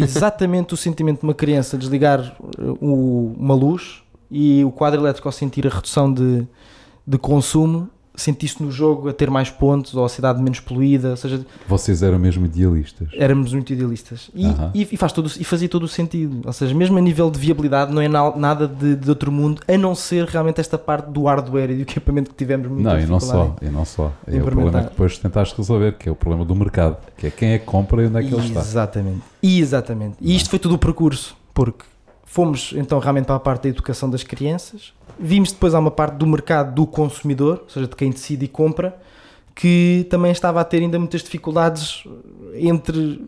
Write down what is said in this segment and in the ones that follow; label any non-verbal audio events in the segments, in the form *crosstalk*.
exatamente o sentimento de uma criança desligar uh, o- uma luz e o quadro elétrico ao sentir a redução de, de consumo sentiste no jogo a ter mais pontos ou a cidade menos poluída, ou seja, Vocês eram mesmo idealistas. éramos muito idealistas e, e, e faz todo, e fazia todo o sentido, ou seja, mesmo a nível de viabilidade não é na- nada de, de outro mundo, a não ser realmente esta parte do hardware e do equipamento que tivemos muito Não, e não só, e não só. É o problema que depois tentaste resolver, que é o problema do mercado, que é quem é que compra e onde é que ele está. Exatamente. Exatamente. E isto foi tudo o percurso, porque fomos então realmente para a parte da educação das crianças, vimos depois há uma parte do mercado do consumidor, ou seja, de quem decide e compra, que também estava a ter ainda muitas dificuldades entre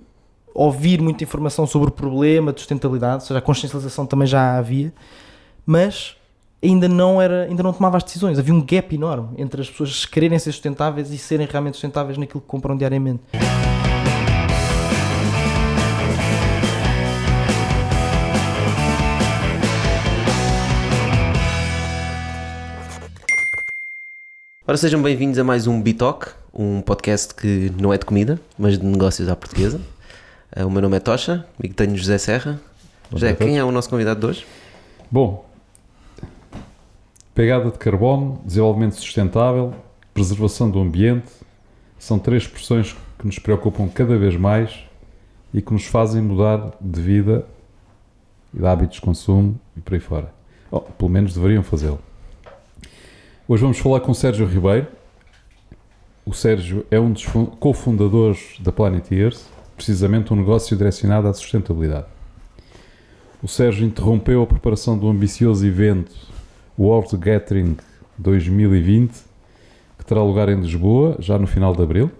ouvir muita informação sobre o problema de sustentabilidade, ou seja, a consciencialização também já havia, mas ainda não era, ainda não tomava as decisões. Havia um gap enorme entre as pessoas quererem ser sustentáveis e serem realmente sustentáveis naquilo que compram diariamente. Ora, sejam bem-vindos a mais um Bitalk, um podcast que não é de comida, mas de negócios à portuguesa. Eh, O meu nome é Tocha, comigo tenho José Serra. Bom José, quem é o nosso convidado de hoje? Bom, pegada de carbono, desenvolvimento sustentável, preservação do ambiente, são três expressões que nos preocupam cada vez mais e que nos fazem mudar de vida e de hábitos de consumo e por aí fora. Oh, pelo menos deveriam fazê-lo. Hoje vamos falar com o Sérgio Ribeiro. O Sérgio é um dos fun- cofundadores da Planet Earth, precisamente um negócio direcionado à sustentabilidade. O Sérgio interrompeu a preparação do ambicioso evento World Gathering 2020, que terá lugar em Lisboa, já no final de abril,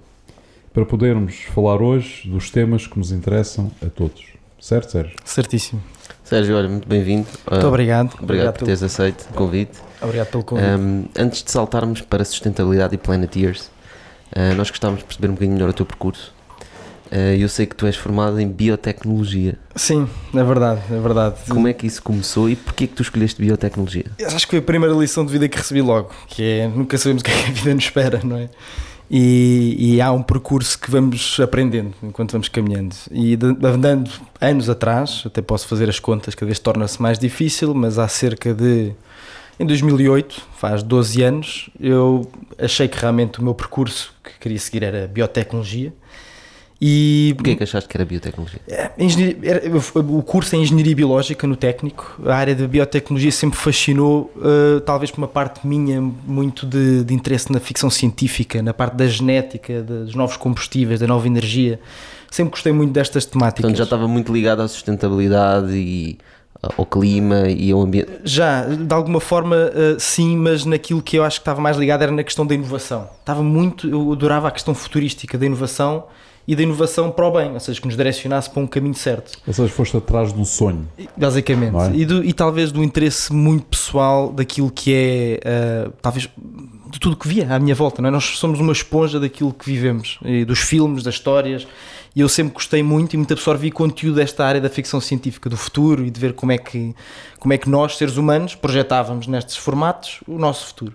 para podermos falar hoje dos temas que nos interessam a todos. Certo, Sérgio? Certíssimo. Sérgio, olha, muito bem-vindo. Muito Ah, obrigado. Obrigado por pelo, teres aceito o convite. obrigado pelo convite. Um, antes de saltarmos para sustentabilidade e Planeteers, uh, nós gostávamos de perceber um bocadinho melhor o teu percurso. Uh, eu sei que tu és formado em biotecnologia. Sim, é verdade, é verdade. Como é que isso começou e porquê que tu escolheste biotecnologia? Eu Acho que foi a primeira lição de vida que recebi logo, que é nunca sabemos o que é que a vida nos espera, não é? E, e há um percurso que vamos aprendendo enquanto vamos caminhando. E andando anos atrás, até posso fazer as contas, cada vez torna-se mais difícil, mas há cerca de. Em 2008, faz 12 anos, eu achei que realmente o meu percurso que queria seguir era biotecnologia. E Porquê que achaste que era biotecnologia? é, o curso é Engenharia Biológica no técnico. A área da biotecnologia sempre fascinou, eh, talvez por uma parte minha, muito de, de interesse na ficção científica, na parte da genética, dos novos combustíveis, da nova energia. Sempre gostei muito destas temáticas. Portanto, já estava muito ligado à sustentabilidade e ah, ao clima e ao ambiente. Já, de alguma forma, eh, sim, mas naquilo que eu acho que estava mais ligado era na questão da inovação. Estava muito, eu adorava a questão futurística da inovação e da inovação para o bem, ou seja, que nos direcionasse para um caminho certo. Ou seja, foste atrás de um sonho. Basicamente. É? E, do- e talvez do interesse muito pessoal daquilo que é, ah, talvez, de tudo que via à minha volta. Não é? Nós somos uma esponja daquilo que vivemos, e dos filmes, das histórias. E eu sempre gostei muito e muito absorvi conteúdo desta área da ficção científica, do futuro e de ver como é que, como é que nós, seres humanos, projetávamos nestes formatos o nosso futuro.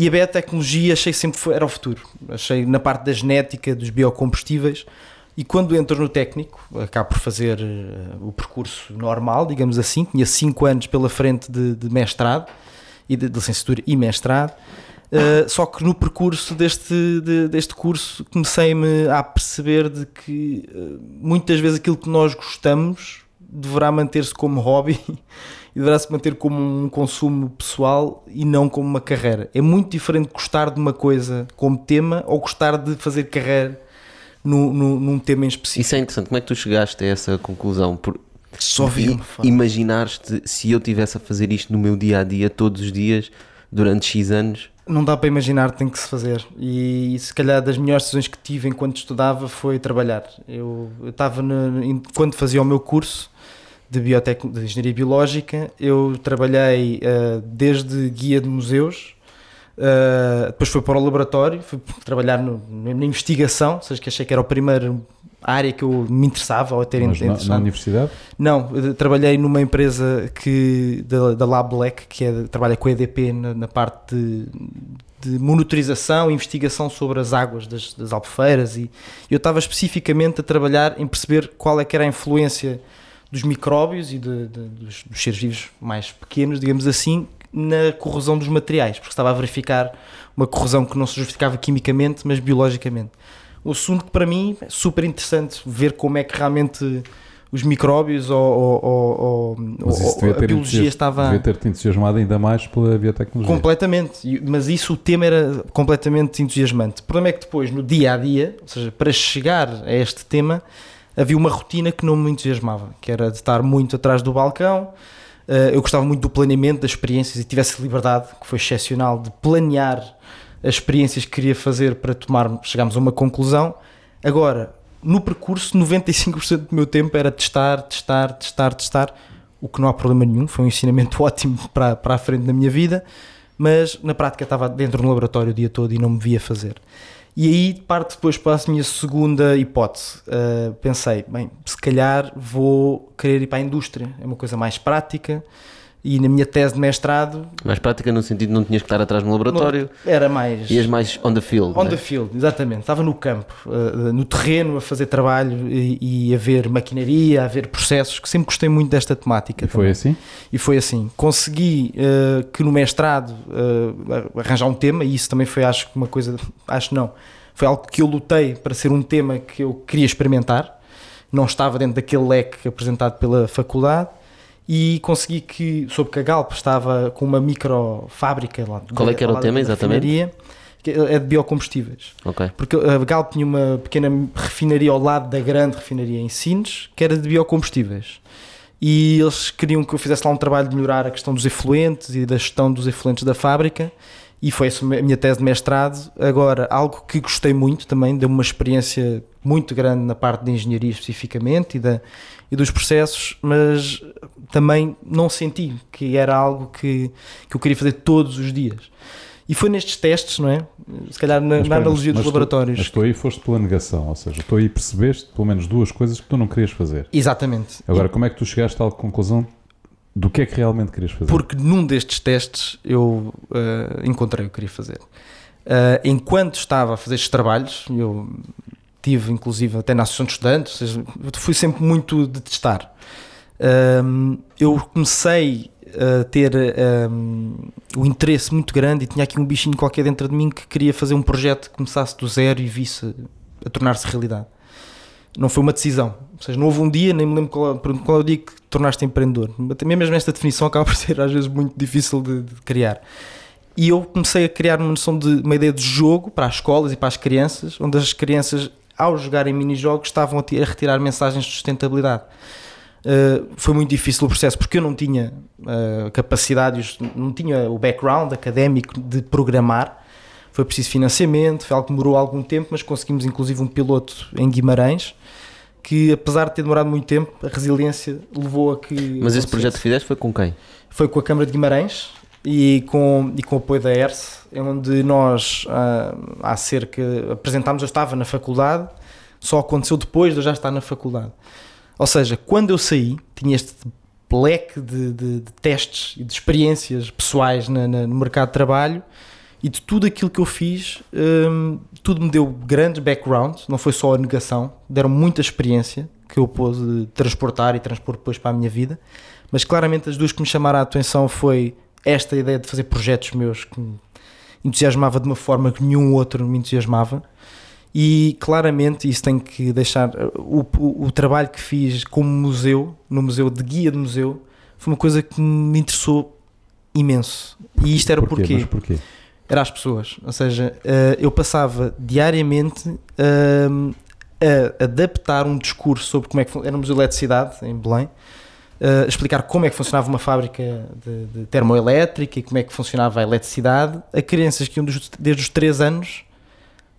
E a biotecnologia achei sempre foi, era o futuro. Achei na parte da genética, dos biocombustíveis. E quando entro no técnico, acabo por fazer eh, o percurso normal, digamos assim. Tinha 5 anos pela frente de, de mestrado, e de, de licenciatura e mestrado. Uh, só que no percurso deste, de- deste curso comecei-me a perceber de que uh, muitas vezes aquilo que nós gostamos deverá manter-se como hobby *laughs* e deverá se manter como um consumo pessoal e não como uma carreira. É muito diferente gostar de uma coisa como tema ou gostar de fazer carreira no, no- num tema em específico. Isso é interessante. Como é que tu chegaste a essa conclusão? Por Só vi imaginaste se eu tivesse a fazer isto no meu dia a dia, todos os dias, durante X anos? Não dá para imaginar, tem que se fazer. E se calhar das melhores decisões que tive enquanto estudava foi trabalhar. Eu eu estava, quando fazia o meu curso de, biotec, de Engenharia Biológica, eu trabalhei eh, desde guia de museus, eh, depois fui para o laboratório, fui trabalhar no- na investigação, ou seja, que achei que era a primeira área que eu me interessava ou a ter Mas na, na universidade? Não, eu trabalhei numa empresa que, da, da Lab Black, que é, trabalha com a EDP na, na parte de, de monitorização, investigação sobre as águas das, das albufeiras e eu estava especificamente a trabalhar em perceber qual é que era a influência dos micróbios e de, de, dos, dos seres vivos mais pequenos, digamos assim, na corrosão dos materiais, porque estava a verificar uma corrosão que não se justificava quimicamente, mas biologicamente. Um assunto que para mim é super interessante ver como é que realmente os micróbios ou, ou, ou, ou a biologia estava. Devia ter-te entusiasmado ainda mais pela biotecnologia. Completamente, mas isso o tema era completamente entusiasmante. O problema é que depois, no dia a dia, ou seja, para chegar a este tema, havia uma rotina que não me entusiasmava, que era de estar muito atrás do balcão. Eh, eu gostava muito do planeamento das experiências e tivesse liberdade, que foi excepcional, de planear as experiências que queria fazer para tomar, chegarmos a uma conclusão. Agora, no percurso, 95% do meu tempo era testar, testar, testar, testar, o que não há problema nenhum, foi um ensinamento *laughs* ótimo para, para a frente da minha vida, mas na prática estava dentro do laboratório o dia todo e não me via fazer. E aí parte depois para a minha segunda hipótese. Uh, pensei, bem, se calhar vou querer ir para a indústria, é uma coisa mais prática e na minha tese de mestrado. Mais prática no sentido de não tinhas que estar atrás no laboratório. Era mais. Ias mais on the field. On né? the field, exatamente. Estava no campo, uh, no terreno, a fazer trabalho e, e, a ver maquinaria, a ver processos, que sempre gostei muito desta temática. E também. foi assim? E foi assim. Consegui uh, que no mestrado uh, arranjar um tema, e isso também foi, acho que uma coisa. Acho não. Foi algo que eu lutei para ser um tema que eu queria experimentar. Não estava dentro daquele leque apresentado pela faculdade e consegui que, soube que a Galp estava com uma microfábrica lá. Qual é que era o tema exatamente? É de biocombustíveis. Okay. Porque a Galp tinha uma pequena refinaria ao lado da grande refinaria em Sines, que era de biocombustíveis. E eles queriam que eu fizesse lá um trabalho de melhorar a questão dos efluentes e da gestão dos efluentes da fábrica. E foi essa a minha tese de mestrado. Agora, algo que gostei muito também, deu-me uma experiência muito grande na parte de engenharia especificamente e, da, e dos processos, mas também não senti que era algo que, que eu queria fazer todos os dias. E foi nestes testes, não é? Se calhar na, na analogia dos laboratórios. Tu, mas tu aí foste pela negação, ou seja, tu aí percebeste pelo menos duas coisas que tu não querias fazer. Exatamente. Agora, como é que tu chegaste à conclusão do que é que realmente querias fazer? Porque num destes testes eu uh, encontrei o que queria fazer. Uh, enquanto estava a fazer estes trabalhos, eu tive inclusive até na associação de estudantes, seja, fui sempre muito de testar. Um, eu comecei a ter um, o interesse muito grande e tinha aqui um bichinho qualquer dentro de mim que queria fazer um projeto que começasse do zero e visse a tornar-se realidade. Não foi uma decisão, ou seja, não houve um dia, nem me lembro qual, qual é o dia que tornaste empreendedor. Até mesmo esta definição acaba por ser às vezes muito difícil de, de criar. E eu comecei a criar uma noção de uma ideia de jogo para as escolas e para as crianças, onde as crianças ao jogarem mini-jogos, estavam a, retirar mensagens de sustentabilidade. Uh, foi muito difícil o processo porque eu não tinha uh, capacidade, não tinha o background académico de programar. Foi preciso financiamento, foi algo que demorou algum tempo, mas conseguimos inclusive um piloto em Guimarães que, apesar de ter demorado muito tempo, a resiliência levou a que. Mas esse projeto que fizeste foi com quem? Foi com a Câmara de Guimarães e com, e com o apoio da ERSE, onde nós uh, há cerca apresentámos, eu estava na faculdade, só aconteceu depois de eu já estar na faculdade. Ou seja, quando eu saí, tinha este leque de, de, de testes e de experiências pessoais na, na, no mercado de trabalho e de tudo aquilo que eu fiz, um, tudo me deu grande background, não foi só a negação, deram muita experiência que eu pude transportar e transpor depois para a minha vida, mas claramente as duas que me chamaram a atenção foi esta ideia de fazer projetos meus que me entusiasmava de uma forma que nenhum outro me entusiasmava. E claramente isso tem que deixar. O, o, o, trabalho que fiz como museu, no museu de guia de museu, foi uma coisa que me interessou imenso. E isto era porquê? porquê? porquê? Era as pessoas. Ou seja, eh, eu passava diariamente ehm, a adaptar um discurso sobre como é que era o Museu de Eletricidade em Belém uh, explicar como é que funcionava uma fábrica de, de, termoelétrica e como é que funcionava a eletricidade a crianças que iam dos, desde os 3 anos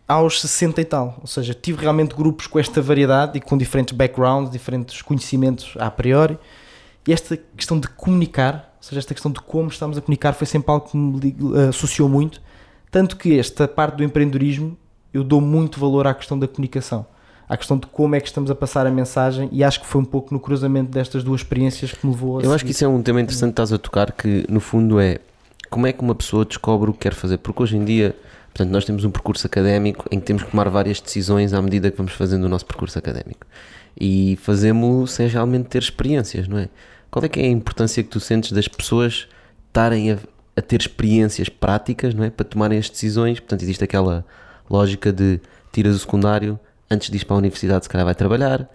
aos 60 e tal. Ou seja, tive realmente grupos com esta variedade e com diferentes backgrounds, diferentes conhecimentos a priori. E esta questão de comunicar, ou seja, esta questão de como estamos a comunicar foi sempre algo que me associou muito. Tanto que esta parte do empreendedorismo eu dou muito valor à questão da comunicação à questão de como é que estamos a passar a mensagem e acho que foi um pouco no cruzamento destas duas experiências que me levou a Eu acho que isso é um tema interessante que estás a tocar que no fundo é como é que uma pessoa descobre o que quer fazer? Porque hoje em dia, portanto, nós temos um percurso académico em que temos que tomar várias decisões à medida que vamos fazendo o nosso percurso académico. E fazemos-lo sem realmente ter experiências, não é? Qual é que é a importância que tu sentes das pessoas estarem a, a ter experiências práticas, não é? Para tomarem as decisões. Portanto, existe aquela lógica de tiras o secundário, antes de ir para a universidade, se calhar vai trabalhar,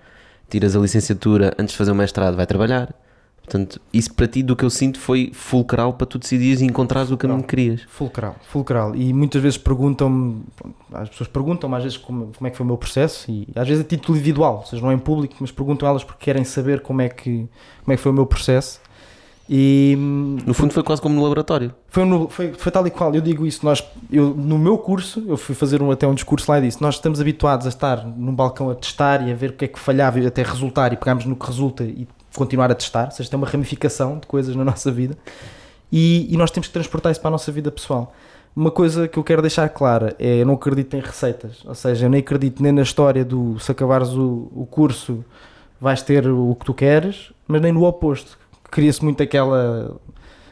tiras a licenciatura, antes de fazer o mestrado, vai trabalhar. Portanto, isso para ti, do que eu sinto, foi fulcral para tu decidires e encontrares o caminho que querias. Fulcral, fulcral. E muitas vezes perguntam-me, as pessoas perguntam-me às vezes como, como é que foi o meu processo, e às vezes a título individual, ou seja, não é em público, mas perguntam elas porque querem saber como é que, como é que foi o meu processo. E No fundo, foi quase como no laboratório. foi, no- foi, foi tal e qual, eu digo isso, nós, eu, no meu curso, eu fui fazer um, até um discurso lá e disse, nós estamos habituados a estar num balcão a testar e a ver o que é que falhava e até resultar e pegarmos no que resulta e continuar a testar, ou seja, tem uma ramificação de coisas na nossa vida e, e nós temos que transportar isso para a nossa vida pessoal. Uma coisa que eu quero deixar clara é, eu não acredito em receitas, ou seja, eu nem acredito nem na história do se acabares o, o curso vais ter o que tu queres, mas nem no oposto. Cria-se muito aquela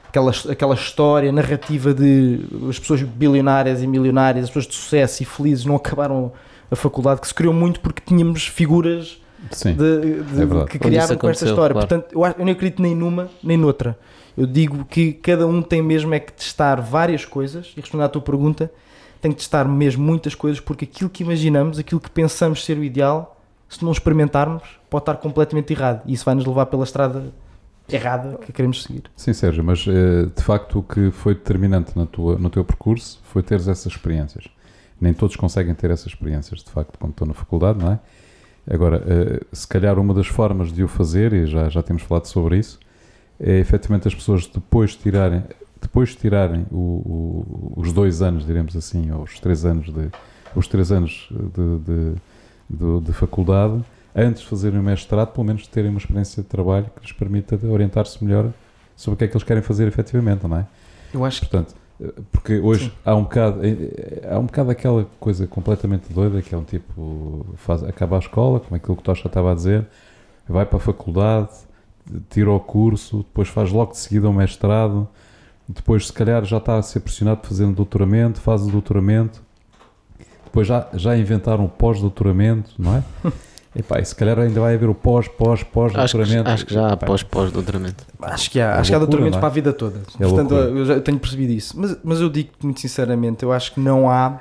aquela, aquela história narrativa de as pessoas bilionárias e milionárias, as pessoas de sucesso e felizes não acabaram a faculdade, que se criou muito porque tínhamos figuras Sim. de- de- é que criaram com esta história. claro. Portanto, eu, acho- eu não acredito nem numa nem noutra. Eu digo que cada um tem mesmo é que testar várias coisas e respondendo à tua pergunta, tem que testar mesmo muitas coisas porque aquilo que imaginamos, aquilo que pensamos ser o ideal, se não experimentarmos, pode estar completamente errado e isso vai nos levar pela estrada errada que queremos seguir. Sim, Sérgio, mas eh, de facto o que foi determinante na tua, no teu percurso foi teres essas experiências. Nem todos conseguem ter essas experiências, de facto, quando estão na faculdade, não é? Agora, eh, se calhar uma das formas de o fazer, e já, já temos falado sobre isso, é efetivamente as pessoas depois de tirarem, depois de tirarem o- o- os dois anos, diremos assim, ou os três anos de, os três anos de, de, de- de faculdade, antes de fazerem o mestrado, pelo menos terem uma experiência de trabalho que lhes permita orientar-se melhor sobre o que é que eles querem fazer efetivamente, não é? Eu acho que Portanto, eh, porque hoje há um bocado eh, eh, há um bocado aquela coisa completamente doida que é um tipo faz, acaba a escola, como aquilo que o Tocha estava a dizer, vai para a faculdade, tira o curso, depois faz logo de seguida um mestrado, depois se calhar já está a ser pressionado para fazer um doutoramento, faz o doutoramento, depois já, já inventaram o pós-doutoramento, não é? *laughs* Epá, e se calhar ainda vai haver o pós, pós, Acho que, pós-doutoramento. acho que já há Epá, pós, pós-doutoramento. Acho que há, É acho que há não é? para a vida toda. É Portanto, loucura. eu já tenho percebido isso. Mas, mas eu digo muito sinceramente, eu acho que não há,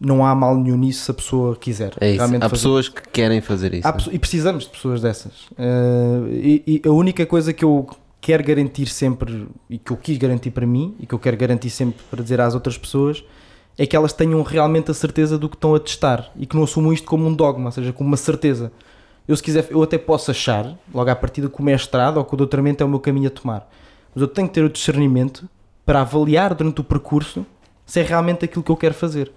não há mal nenhum nisso se a pessoa quiser. É isso. realmente Há fazer. pessoas que querem fazer isso. Há né? pesso- e precisamos de pessoas dessas. Eh, e, e a única coisa que eu quero garantir sempre, e que eu quis garantir para mim, e que eu quero garantir sempre para dizer às outras pessoas, é que elas tenham realmente a certeza do que estão a testar e que não assumam isto como um dogma, ou seja, como uma certeza. Eu, se quiser, eu até posso achar, logo à partida, que o mestrado ou que o doutoramento é o meu caminho a tomar. Mas eu tenho que ter o discernimento para avaliar durante o percurso se é realmente aquilo que eu quero fazer.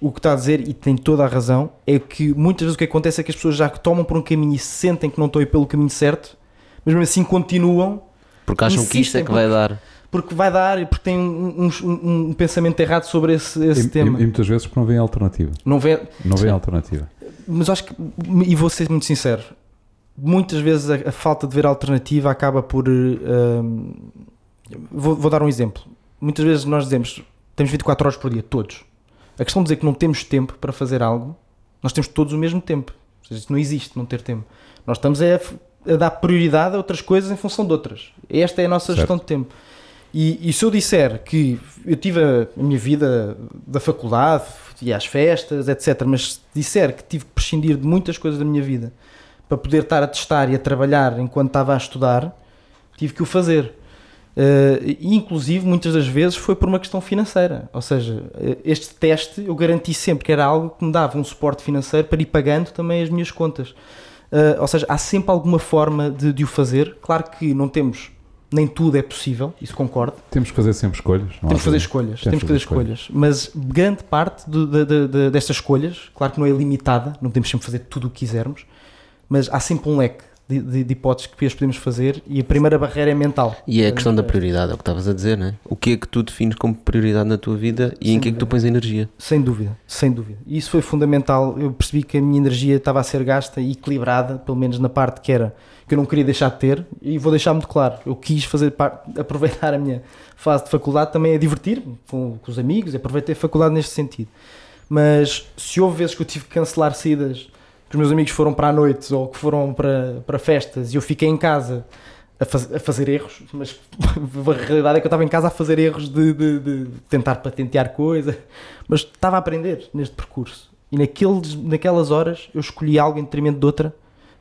O que está a dizer, e tem toda a razão, é que muitas vezes o que acontece é que as pessoas já que tomam por um caminho e sentem que não estão a ir pelo caminho certo, mas mesmo assim continuam Porque acham que isto é que vai dar. Porque vai dar e porque têm um, um- um pensamento errado sobre esse, esse E, e- tema. e muitas vezes porque não vem alternativa. Não vê, Não vem alternativa. mas acho que, e vou ser muito sincero, muitas vezes a, a falta de ver alternativa acaba por. hum, vou, vou dar um exemplo. Muitas vezes nós dizemos temos 24 horas por dia, todos. A questão de dizer que não temos tempo para fazer algo, nós temos todos o mesmo tempo. Ou seja, isso não existe, não ter tempo. Nós estamos a, a dar prioridade a outras coisas em função de outras. Esta é a nossa Certo. gestão de tempo. E, e se eu disser que eu tive a, minha vida da faculdade, e às festas, etc., mas se disser que tive que prescindir de muitas coisas da minha vida para poder estar a testar e a trabalhar enquanto estava a estudar, tive que o fazer. E inclusive, muitas das vezes foi por uma questão financeira. Ou seja, eh, este teste eu garanti sempre que era algo que me dava um suporte financeiro para ir pagando também as minhas contas. Eh, ou seja, há sempre alguma forma de, de o fazer. Claro que não temos, nem tudo é possível, isso concordo. Temos que fazer sempre escolhas. Temos que fazer escolhas, Temos que fazer escolhas. Mas grande parte de- de- de- destas escolhas, claro que não é limitada, não podemos sempre fazer tudo o que quisermos, mas há sempre um leque de, de, de hipóteses que podemos fazer e a primeira barreira é mental. E é a questão da prioridade, é o que estavas a dizer, não é? O que é que tu defines como prioridade na tua vida e Sem em que é que tu pões energia? Sem dúvida, sem dúvida. E isso foi fundamental. Eu percebi que a minha energia estava a ser gasta e equilibrada, pelo menos na parte que era que eu não queria deixar de ter, e vou deixar muito claro. Eu quis fazer parte, *laughs* aproveitar a minha fase de faculdade também a divertir-me com, com os amigos, aproveitei a faculdade neste sentido. Mas se houve vezes que eu tive que cancelar saídas, que os meus amigos foram para a noite ou que foram para, para festas e eu fiquei em casa a, faz, a fazer erros, mas *laughs* a realidade é que eu estava em casa a fazer erros de, de, de tentar patentear coisa, mas estava a aprender neste percurso. E naqueles, naquelas horas eu escolhi algo em detrimento de outra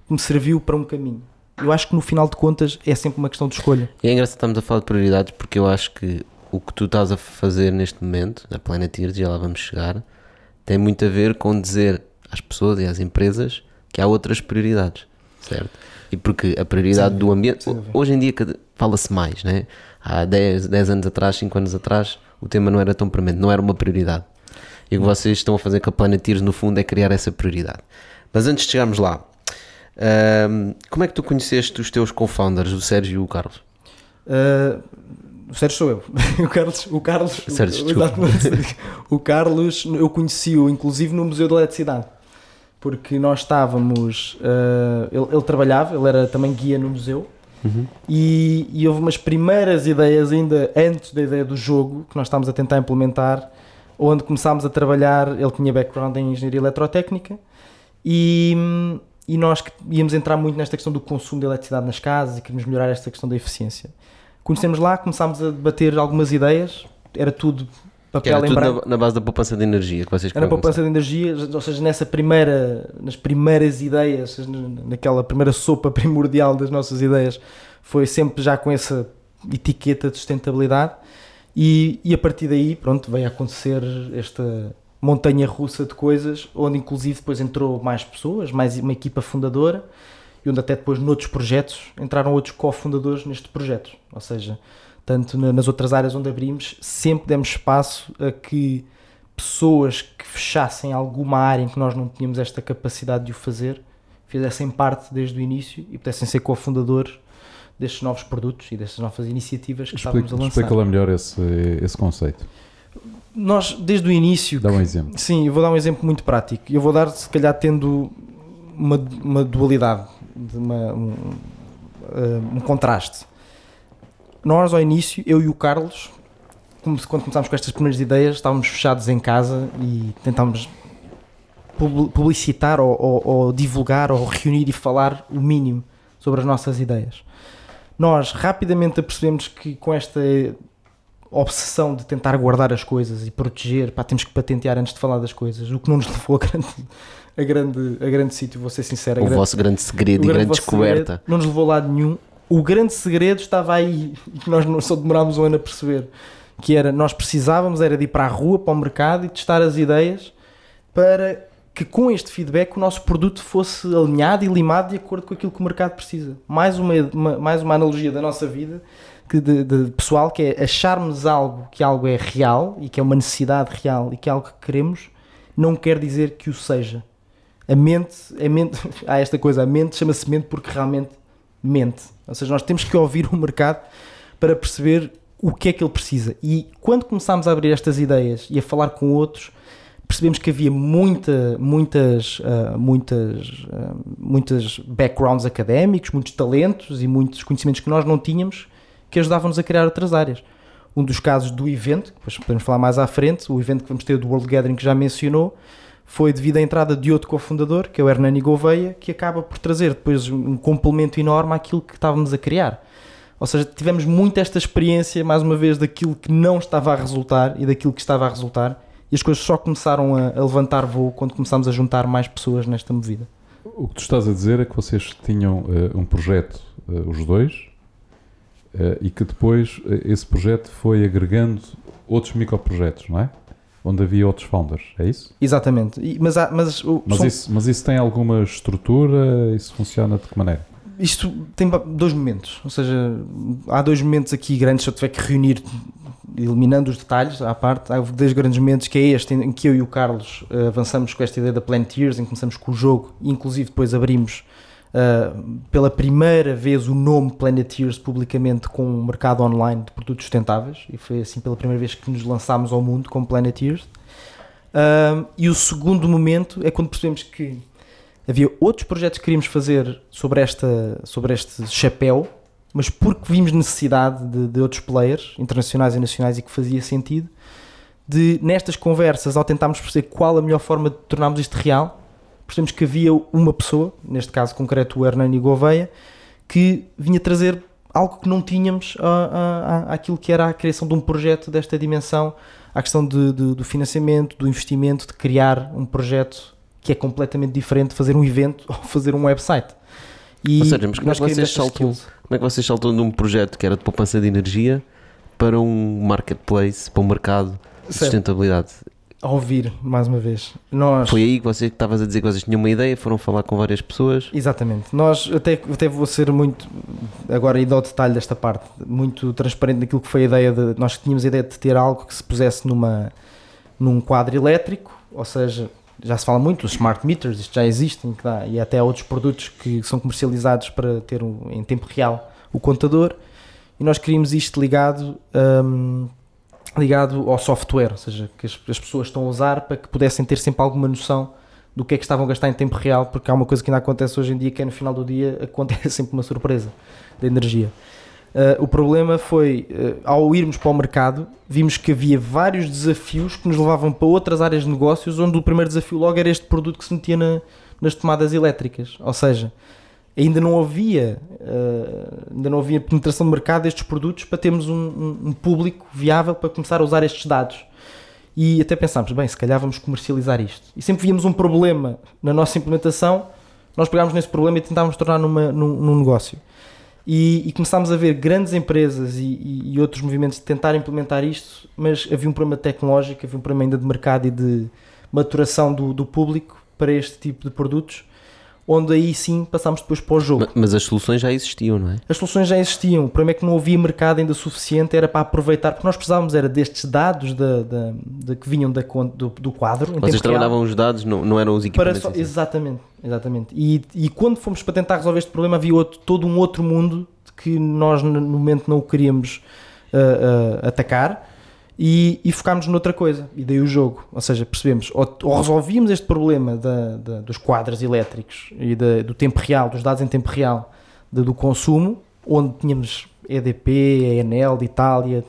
que me serviu para um caminho. Eu acho que no final de contas é sempre uma questão de escolha. E é engraçado estamos a falar de prioridades porque eu acho que o que tu estás a fazer neste momento, na Planeteer, já lá vamos chegar, tem muito a ver com dizer às pessoas e às empresas que há outras prioridades, certo? E porque a prioridade Sim, do ambiente, sim. hoje em dia fala-se mais, né? Há 10, 10 anos atrás, 5 anos atrás, o tema não era tão premente, não era uma prioridade. E o que vocês estão a fazer com a Planeteers, no fundo, é criar essa prioridade. Mas antes de chegarmos lá, ahm, como é que tu conheceste os teus co-founders, o Sérgio e o Carlos? Uh, o Sérgio sou eu. *laughs* O Carlos, o Carlos, Sérgio, o, exatamente. *laughs* o Carlos, eu conheci-o inclusive no Museu da Eletricidade, porque nós estávamos. uh, ele, ele trabalhava, ele era também guia no museu. E, e houve umas primeiras ideias, ainda antes da ideia do jogo, que nós estávamos a tentar implementar, onde começámos a trabalhar. Ele tinha background em engenharia eletrotécnica e, e nós que íamos entrar muito nesta questão do consumo de eletricidade nas casas e queríamos melhorar esta questão da eficiência. Conhecemos lá, começámos a debater algumas ideias, era tudo papel em branco. na, na base da poupança de energia que vocês Era poupança de energia, ou seja, nessa primeira, nas primeiras ideias, naquela primeira sopa *laughs* primordial das nossas ideias, foi sempre já com essa etiqueta de sustentabilidade. E, e a partir daí, pronto, veio acontecer esta montanha russa de coisas, onde inclusive depois entrou mais pessoas, mais uma equipa fundadora e onde até depois noutros projetos entraram outros cofundadores neste projeto, ou seja, tanto na- nas outras áreas onde abrimos, sempre demos espaço a que pessoas que fechassem alguma área em que nós não tínhamos esta capacidade de o fazer, fizessem parte desde o início e pudessem ser cofundadores destes novos produtos e destas novas iniciativas que estávamos a lançar. explica lá melhor esse, esse conceito. Nós, desde o início, Dá um exemplo. Sim, eu vou dar um exemplo muito prático. Eu vou dar, se calhar, tendo uma, uma dualidade, de uma- um, eh, um contraste. Nós, ao início, eu e o Carlos, quando começámos com estas primeiras ideias, estávamos fechados em casa e tentávamos pub- publicitar ou, ou- ou divulgar ou reunir e falar o mínimo sobre as nossas ideias. Nós rapidamente apercebemos que com esta obsessão de tentar guardar as coisas e proteger, pá, temos que patentear antes de falar das coisas, o que não nos *laughs* levou a grande, a grande, a grande sítio, vou ser sincero. O grande- vosso grande segredo e grande descoberta. segredo não nos levou a lado nenhum. O grande segredo estava aí que nós não- só demorámos um ano a perceber. Que era, nós precisávamos era de ir para a rua, para o mercado e testar as ideias para que com este feedback o nosso produto fosse alinhado e limado de acordo com aquilo que o mercado precisa. Mais uma, uma- mais uma analogia da nossa vida que de, de pessoal, que é acharmos algo que algo é real e que é uma necessidade real e que é algo que queremos, não quer dizer que o seja. A mente, a mente *laughs* há esta coisa, a mente chama-se mente porque realmente mente. Ou seja, nós temos que ouvir o mercado para perceber o que é que ele precisa. E quando começámos a abrir estas ideias e a falar com outros, percebemos que havia muita, muitas, ah, muitas, ah, muitas backgrounds académicos, muitos talentos e muitos conhecimentos que nós não tínhamos que ajudavam-nos a criar outras áreas. Um dos casos do evento, que depois podemos falar mais à frente, o evento que vamos ter do World Gathering que já mencionou, foi devido à entrada de outro cofundador, que é o Hernani Gouveia, que acaba por trazer depois um complemento enorme àquilo que estávamos a criar. Ou seja, tivemos muito esta experiência, mais uma vez, daquilo que não estava a resultar e daquilo que estava a resultar, e as coisas só começaram a, a levantar voo quando começámos a juntar mais pessoas nesta movida. O que tu estás a dizer é que vocês tinham eh, um projeto, eh, os dois, eh, e que depois esse projeto foi agregando outros microprojetos, não é? Onde havia outros founders, é isso? Exatamente. E- mas há- mas, o- Mas, são- isso, mas isso tem alguma estrutura? Isso funciona de que maneira? Isto tem dois momentos, ou seja, há dois momentos aqui grandes, se eu tiver que reunir, eliminando os detalhes à parte, há dois grandes momentos que é este, em que eu e o Carlos eh, avançamos com esta ideia da Planeteers, em que começamos com o jogo, inclusive depois abrimos uh, pela primeira vez o nome Planeteers publicamente com um mercado online de produtos sustentáveis e foi assim pela primeira vez que nos lançámos ao mundo como Planeteers. Uh, e o segundo momento é quando percebemos que havia outros projetos que queríamos fazer sobre, esta, sobre este chapéu, mas porque vimos necessidade de, de outros players internacionais e nacionais e que fazia sentido, de nestas conversas, ao tentarmos perceber qual a melhor forma de tornarmos isto real, percebemos que havia uma pessoa, neste caso concreto o Hernani Gouveia, que vinha trazer algo que não tínhamos à, àquilo que era a criação de um projeto desta dimensão, à questão de, de, do financiamento, do investimento, de criar um projeto que é completamente diferente de fazer um evento *laughs* ou fazer um website. E ou seja, mas como é, que vocês saltam, como é que vocês saltam de um projeto que era de poupança de energia para um marketplace, para um mercado de sustentabilidade? A ouvir, mais uma vez. Nós... Foi aí que você estavas a dizer que vocês tinham uma ideia, foram falar com várias pessoas. Exatamente. Nós, até, até vou ser muito, agora indo ao detalhe desta parte, muito transparente naquilo que foi a ideia de. Nós tínhamos a ideia de ter algo que se pusesse numa, num quadro elétrico, ou seja, já se fala muito, os smart meters, isto já existem, que e até há outros produtos que são comercializados para ter um, em tempo real o contador, e nós queríamos isto ligado, um, ligado ao software, ou seja, que as, as, pessoas estão a usar para que pudessem ter sempre alguma noção do que é que estavam a gastar em tempo real, porque há uma coisa que ainda acontece hoje em dia que é no final do dia *laughs* acontece sempre uma surpresa da energia. Uh, o problema foi, uh, ao irmos para o mercado, vimos que havia vários desafios que nos levavam para outras áreas de negócios, onde o primeiro desafio logo era este produto que se metia na, nas tomadas elétricas. Ou seja, ainda não havia, uh, ainda não havia penetração de mercado destes produtos para termos um, um, um, público viável para começar a usar estes dados. E até pensámos, bem, se calhar vamos comercializar isto. E sempre víamos um problema na nossa implementação, nós pegámos nesse problema e tentávamos tornar numa, num, num negócio. E, e, começámos a ver grandes empresas e, e, e, outros movimentos tentar implementar isto, mas havia um problema tecnológico, havia um problema ainda de mercado e de maturação do, do público para este tipo de produtos onde aí sim passámos depois para o jogo. Mas as soluções já existiam, não é? As soluções já existiam, o problema é que não havia mercado ainda suficiente, era para aproveitar, porque nós precisávamos era destes dados de, de, de que vinham da, do, do quadro. Vocês trabalhavam real, os dados, não, não eram os equipamentos? Só, exatamente, exatamente. E, e quando fomos para tentar resolver este problema havia outro, todo um outro mundo que nós no momento não o queríamos uh, uh, atacar e, e focámos noutra coisa, e daí o jogo. Ou seja, percebemos, ou, ou resolvíamos este problema da, da, dos quadros elétricos e da, do tempo real, dos dados em tempo real do consumo, onde tínhamos EDP, Enel de Itália,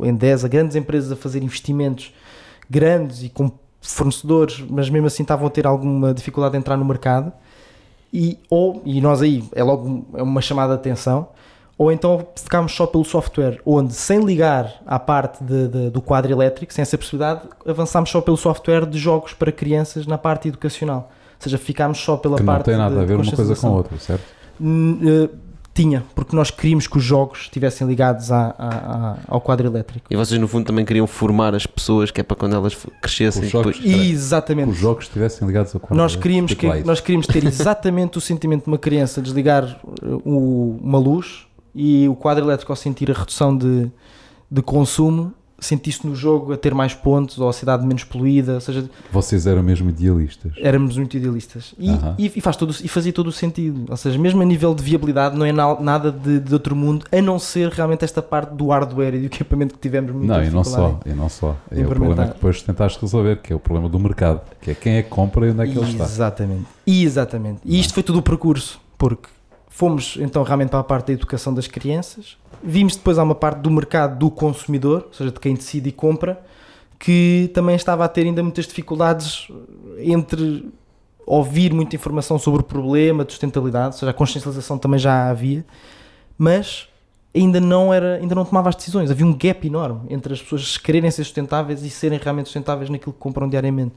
Endesa, grandes empresas a fazer investimentos grandes e com fornecedores, mas mesmo assim estavam a ter alguma dificuldade de entrar no mercado. E, ou, e nós aí é logo é uma chamada de atenção ou então ficámos só pelo software, onde sem ligar à parte de, de, do quadro elétrico, sem essa possibilidade, avançámos só pelo software de jogos para crianças na parte educacional. Ou seja, ficámos só pela que parte. Não tem nada a ver uma coisa com a outra, certo? Uh, tinha, porque nós queríamos que os jogos estivessem ligados à, à, ao quadro elétrico. E vocês, no fundo, também queriam formar as pessoas, que é para quando elas crescessem. Os jogos, depois... Exatamente. Que os jogos estivessem ligados ao quadro nós queríamos que Nós queríamos ter exatamente o sentimento de uma criança desligar uh, uma luz e o quadro elétrico ao sentir a redução de, de consumo sentiste no jogo a ter mais pontos ou a cidade menos poluída, ou seja... Vocês eram mesmo idealistas. Éramos muito idealistas. E, e, e, faz todo, e fazia todo o sentido. Ou seja, mesmo a nível de viabilidade não é nada de, de, outro mundo, a não ser realmente esta parte do hardware e do equipamento que tivemos muito Não, e não só. E não só. É o problema que depois tentaste resolver, que é o problema do mercado, que é quem é que compra e onde é que ele está. Exatamente. Exatamente. E isto foi todo o percurso, porque Fomos então realmente para a parte da educação das crianças. Vimos depois há uma parte do mercado do consumidor, ou seja, de quem decide e compra, que também estava a ter ainda muitas dificuldades entre ouvir muita informação sobre o problema de sustentabilidade, ou seja, a consciencialização também já havia, mas ainda não era, ainda não tomava as decisões. Havia um gap enorme entre as pessoas quererem ser sustentáveis e serem realmente sustentáveis naquilo que compram diariamente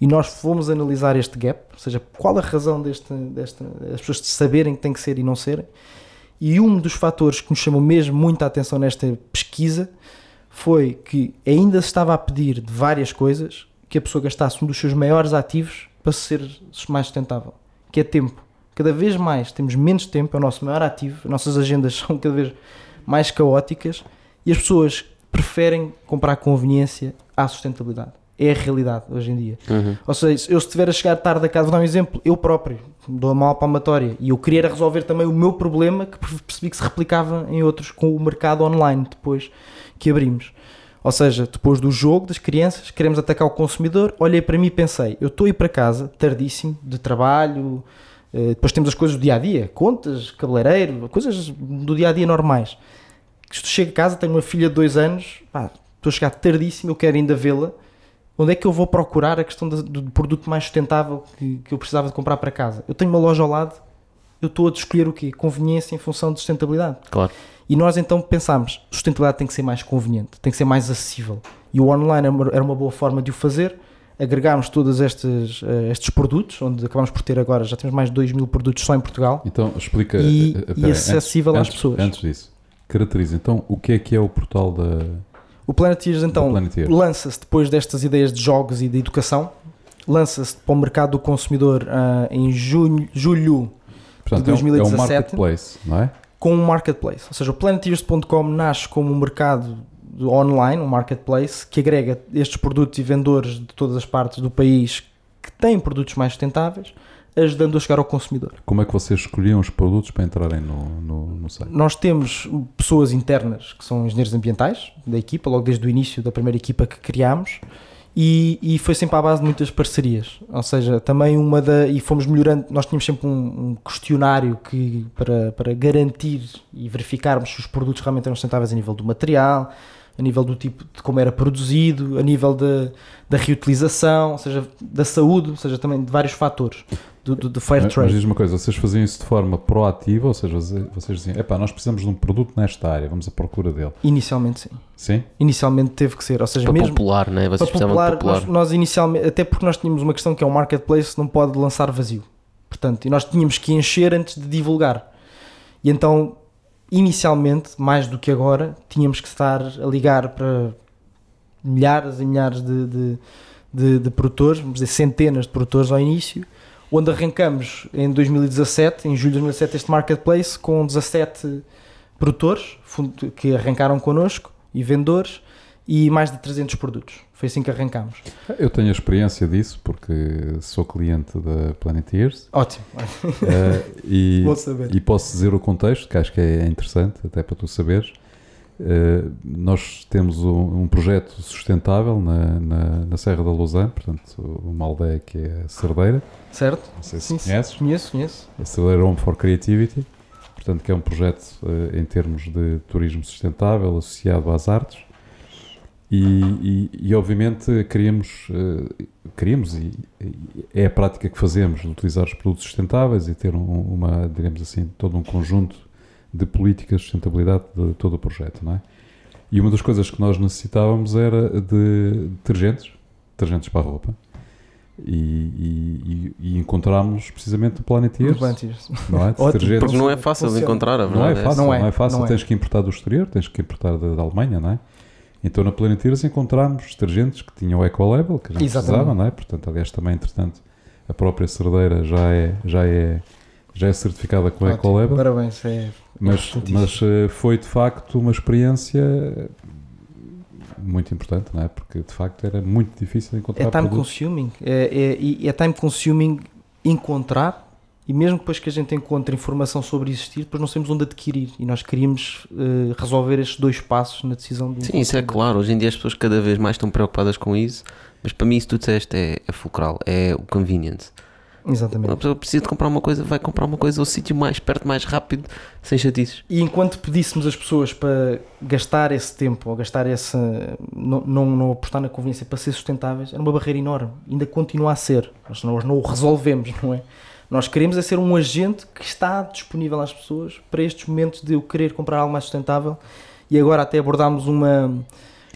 e nós fomos analisar este gap, ou seja, qual a razão deste, deste, as pessoas saberem que tem que ser e não serem. E um dos fatores que nos chamou mesmo muita atenção nesta pesquisa foi que ainda se estava a pedir de várias coisas que a pessoa gastasse um dos seus maiores ativos para ser mais sustentável, que é tempo. Cada vez mais temos menos tempo, é o nosso maior ativo, as nossas agendas *laughs* são cada vez mais caóticas e as pessoas preferem comprar conveniência à sustentabilidade. É a realidade hoje em dia. Uhum. Ou seja, eu se estiver a chegar tarde a casa, vou dar um exemplo, eu próprio dou a mal palmatória e eu queria resolver também o meu problema que percebi que se replicava em outros com o mercado online depois que abrimos. Ou seja, depois do jogo das crianças, queremos atacar o consumidor. Olhei para mim e pensei: eu estou a ir para casa, tardíssimo, de trabalho, eh, depois temos as coisas do dia a dia, contas, cabeleireiro, coisas do dia a dia normais. Chego a casa, tenho uma filha de dois anos, pá, estou a chegar tardíssimo, eu quero ainda vê-la. Onde é que eu vou procurar a questão do, do produto mais sustentável que, que eu precisava de comprar para casa? Eu tenho uma loja ao lado, eu estou a escolher o quê? Conveniência em função de sustentabilidade. Claro. E nós então pensámos, sustentabilidade tem que ser mais conveniente, tem que ser mais acessível. E o online era uma boa forma de o fazer. Agregámos todos estes, uh, estes produtos, onde acabamos por ter agora, já temos mais de 2 mil produtos só em Portugal. Então explica. E, uh, e acessível antes, às pessoas. Antes disso, caracteriza então o que é que é o portal da. O Planeteers então lança-se depois destas ideias de jogos e de educação, lança-se para o mercado do consumidor uh, em junho, julho Portanto, de 2017. É um marketplace, não é? com um marketplace. Ou seja, o planetears.com nasce como um mercado online, um marketplace, que agrega estes produtos e vendedores de todas as partes do país que têm produtos mais sustentáveis, ajudando a chegar ao consumidor. Como é que vocês escolhiam os produtos para entrarem no, no, no site? Nós temos pessoas internas que são engenheiros ambientais da equipa, logo desde o início da primeira equipa que criámos, e, e, foi sempre à base de muitas parcerias. Ou seja, também uma da. E fomos melhorando. Nós tínhamos sempre um, um questionário que, para, para garantir e verificarmos se os produtos realmente eram sustentáveis a nível do material, a nível do tipo de como era produzido, a nível da, da reutilização, ou seja, da saúde, ou seja, também de vários fatores do, do, do fair mas, trade. Mas diz uma coisa, vocês faziam isso de forma proativa, ou seja, vocês diziam, epá, nós precisamos de um produto nesta área, vamos à procura dele. Inicialmente sim. Sim? Inicialmente teve que ser, ou seja, para mesmo popular, né? Vocês para popular, popular. Nós, nós inicialmente, até porque nós tínhamos uma questão que é o marketplace não pode lançar vazio. Portanto, e nós tínhamos que encher antes de divulgar. E então, inicialmente, mais do que agora, tínhamos que estar a ligar para milhares e milhares de, de, de, de produtores, vamos dizer centenas de produtores ao início, onde arrancamos em 2017, em julho de 2017, este marketplace com 17 produtores que arrancaram connosco e vendedores e mais de 300 produtos. Foi assim que arrancámos. Eu tenho a experiência disso porque sou cliente da Planeteers. Ótimo. Uh, e, *laughs* e posso dizer o contexto, que acho que é interessante, até para tu saberes. Uh, nós temos um, um projeto sustentável na, na, na, Serra da Lousã, portanto, uma aldeia que é a Cerdeira. Certo. Não sei se sim, conheces. Conheço, conheço. A Cerdeira Home for Creativity, portanto, que é um projeto uh, em termos de turismo sustentável associado às artes. E, e, e obviamente queríamos, uh, queríamos e, e, é a prática que fazemos de utilizar os produtos sustentáveis e ter um, uma, digamos assim, todo um conjunto de políticas de sustentabilidade de todo o projeto, não é? E uma das coisas que nós necessitávamos era de detergentes, detergentes para a roupa. E, e, e encontramos precisamente o Planeteers. Não é? *laughs* Ótimo, porque não é fácil de encontrar, a não é fácil, não é, não é fácil. Não tens que importar do exterior, tens que importar da, da Alemanha, não é? Então na Planeteers encontramos detergentes que tinham o Ecolabel, que a gente precisava, não é? Portanto, aliás, também, entretanto, a própria cerdeira já é, já é, já é certificada com o Ecolabel. Parabéns, é mas, mas uh, foi de facto uma experiência muito importante, não é? Porque de facto era muito difícil encontrar É time produtos. consuming, é, é, é time consuming encontrar e mesmo depois que a gente encontra informação sobre existir, depois não sabemos onde adquirir e nós queríamos uh, resolver estes dois passos na decisão de um Sim, isso é claro. Hoje em dia as pessoas cada vez mais estão preocupadas com isso, mas para mim isso tu disseste é, é fulcral, é o convenience. Exatamente. Uma pessoa precisa de comprar uma coisa, vai comprar uma coisa ao sítio mais perto, mais rápido, sem chatices. E enquanto pedíssemos as pessoas para gastar esse tempo, ou gastar esse. não, não, não apostar na conveniência para ser sustentáveis, era uma barreira enorme. Ainda continua a ser. Nós, nós não o resolvemos, não é? Nós queremos é ser um agente que está disponível às pessoas para estes momentos de eu querer comprar algo mais sustentável. E agora até abordámos uma.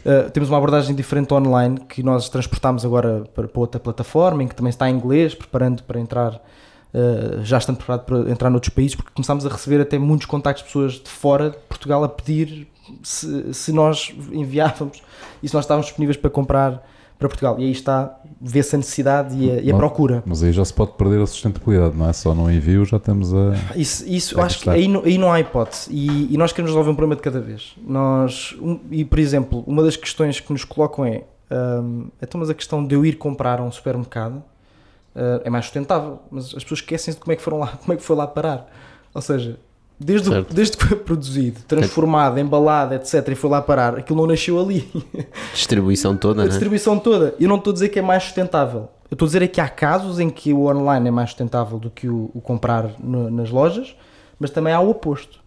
Uh, temos uma abordagem diferente online que nós transportamos agora para, para, outra plataforma em que também está em inglês, preparando para entrar, uh, já estando preparado para entrar noutros países, porque começámos a receber até muitos contactos de pessoas de fora de Portugal a pedir se, se nós enviávamos e se nós estávamos disponíveis para comprar para Portugal. E aí está, vê-se a necessidade e a, e a mas, procura. Mas aí já se pode perder a sustentabilidade, não é? Só no envio já temos a. Isso, isso acho que aí, aí não há hipótese. E, e, nós queremos resolver um problema de cada vez. Nós, um, e por exemplo, uma das questões que nos colocam é hum, então, mas a questão de eu ir comprar a um supermercado uh, é mais sustentável, mas as pessoas esquecem-se de como é que foram lá, *laughs* como é que foi lá parar. Ou seja, desde, Certo. desde que foi produzido, transformado, embalado, etc., e foi lá parar, aquilo não nasceu ali. *laughs* Distribuição toda, a né? distribuição toda. Eu não estou a dizer que é mais sustentável. Eu estou a dizer é que há casos em que o online é mais sustentável do que o, o comprar no- nas lojas, mas também há o oposto.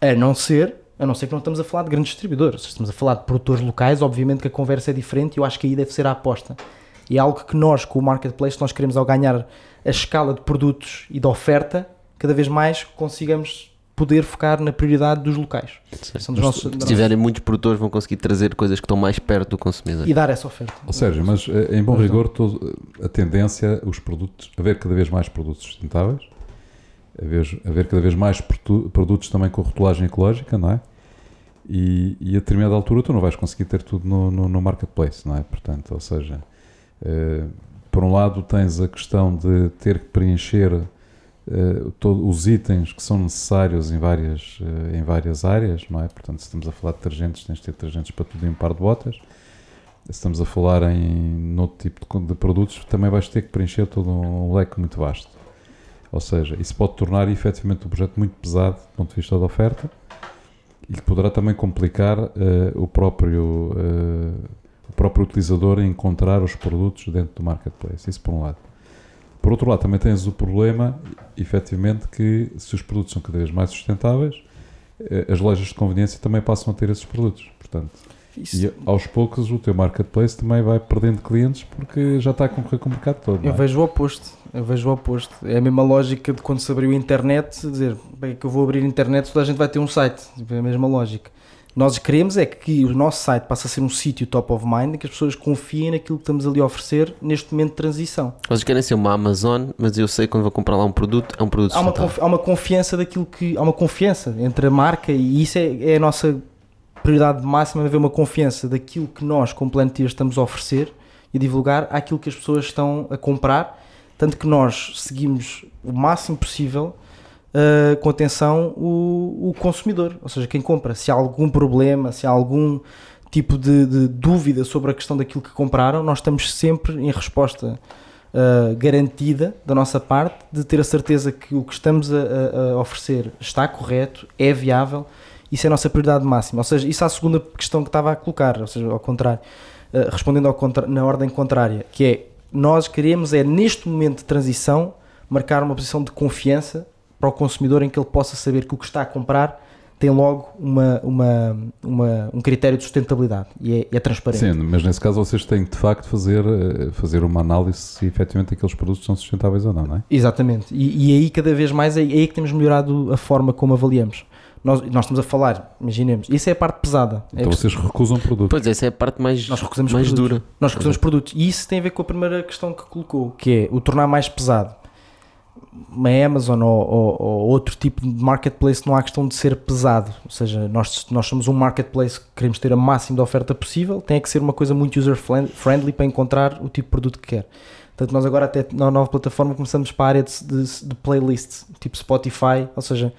A não ser, a não ser que não estamos a falar de grandes distribuidores. Se estamos a falar de produtores locais, obviamente que a conversa é diferente e eu acho que aí deve ser a aposta. E é algo que nós, com o marketplace, nós queremos ao ganhar a escala de produtos e de oferta, cada vez mais consigamos poder focar na prioridade dos locais. São dos nossos, Se tiverem muitos produtores, vão conseguir trazer coisas que estão mais perto do consumidor. e dar essa oferta. Ou seja, mas eh, em bom Mas rigor, todo- a tendência, os produtos, haver cada vez mais produtos sustentáveis, haver, haver cada vez mais produ- produtos também com rotulagem ecológica, não é? E, e a determinada altura tu não vais conseguir ter tudo no, no, no marketplace, não é? Portanto, ou seja, eh, por um lado tens a questão de ter que preencher eh, todo- os itens que são necessários em várias, eh, em várias áreas, não é? Portanto, se estamos a falar de detergentes, tens de ter detergentes para tudo e um par de botas. Se estamos a falar em outro tipo de, de produtos, também vais ter que preencher todo um leque muito vasto. Ou seja, isso pode tornar efetivamente o projeto muito pesado do ponto de vista da oferta e que poderá também complicar eh, o, próprio, o próprio utilizador em encontrar os produtos dentro do marketplace. Isso por um lado. Por outro lado, também tens o problema, efetivamente, que se os produtos são cada vez mais sustentáveis, eh, as lojas de conveniência também passam a ter esses produtos. Portanto, Isso- e aos poucos o teu marketplace também vai perdendo clientes porque já está a concorrer com o mercado todo. Eu é? vejo o oposto. Eu vejo o oposto. É a mesma lógica de quando se abriu a internet, dizer, bem, é que eu vou abrir a internet, toda a gente vai ter um site. Tipo, É a mesma lógica. Nós queremos é que o nosso site passe a ser um sítio top of mind, que as pessoas confiem naquilo que estamos ali a oferecer neste momento de transição. Vocês querem ser uma Amazon, mas eu sei que quando vou comprar lá um produto, é um produto Há uma, há uma confiança daquilo que. Há uma confiança entre a marca e isso é, é a nossa prioridade máxima, haver uma confiança daquilo que nós, como Planetier, estamos a oferecer e a divulgar àquilo que as pessoas estão a comprar. Tanto que nós seguimos o máximo possível uh, com atenção o, o consumidor, ou seja, quem compra. Se há algum problema, se há algum tipo de, de dúvida sobre a questão daquilo que compraram, nós estamos sempre em resposta uh, garantida da nossa parte de ter a certeza que o que estamos a, a- oferecer está correto, é viável, isso é a nossa prioridade máxima. Ou seja, isso é a segunda questão que estava a colocar, ou seja, ao contrário, uh, respondendo ao contra- na ordem contrária, que é nós queremos é neste momento de transição marcar uma posição de confiança para o consumidor em que ele possa saber que o que está a comprar tem logo uma, uma, uma- um critério de sustentabilidade e é, é transparente. Sim, mas nesse caso vocês têm de facto fazer, eh, fazer uma análise se efetivamente aqueles produtos são sustentáveis ou não, não é? Exatamente. E, e aí cada vez mais é, é aí que temos melhorado a forma como avaliamos. Nós, nós estamos a falar, imaginemos, isso é a parte pesada. É Então que vocês recusam produtos. Pois, essa é a parte mais, nós recusamos mais produtos. dura. Nós recusamos produtos. E isso tem a ver com a primeira questão que colocou, que é o tornar mais pesado. Uma Amazon ou, ou- ou outro tipo de marketplace não há questão de ser pesado. Ou seja, nós, nós somos um marketplace que queremos ter a máxima de oferta possível, tem que ser uma coisa muito user-friendly para encontrar o tipo de produto que quer. Portanto, nós agora até na nova plataforma começamos para a área de, de, de playlists, tipo Spotify, ou seja,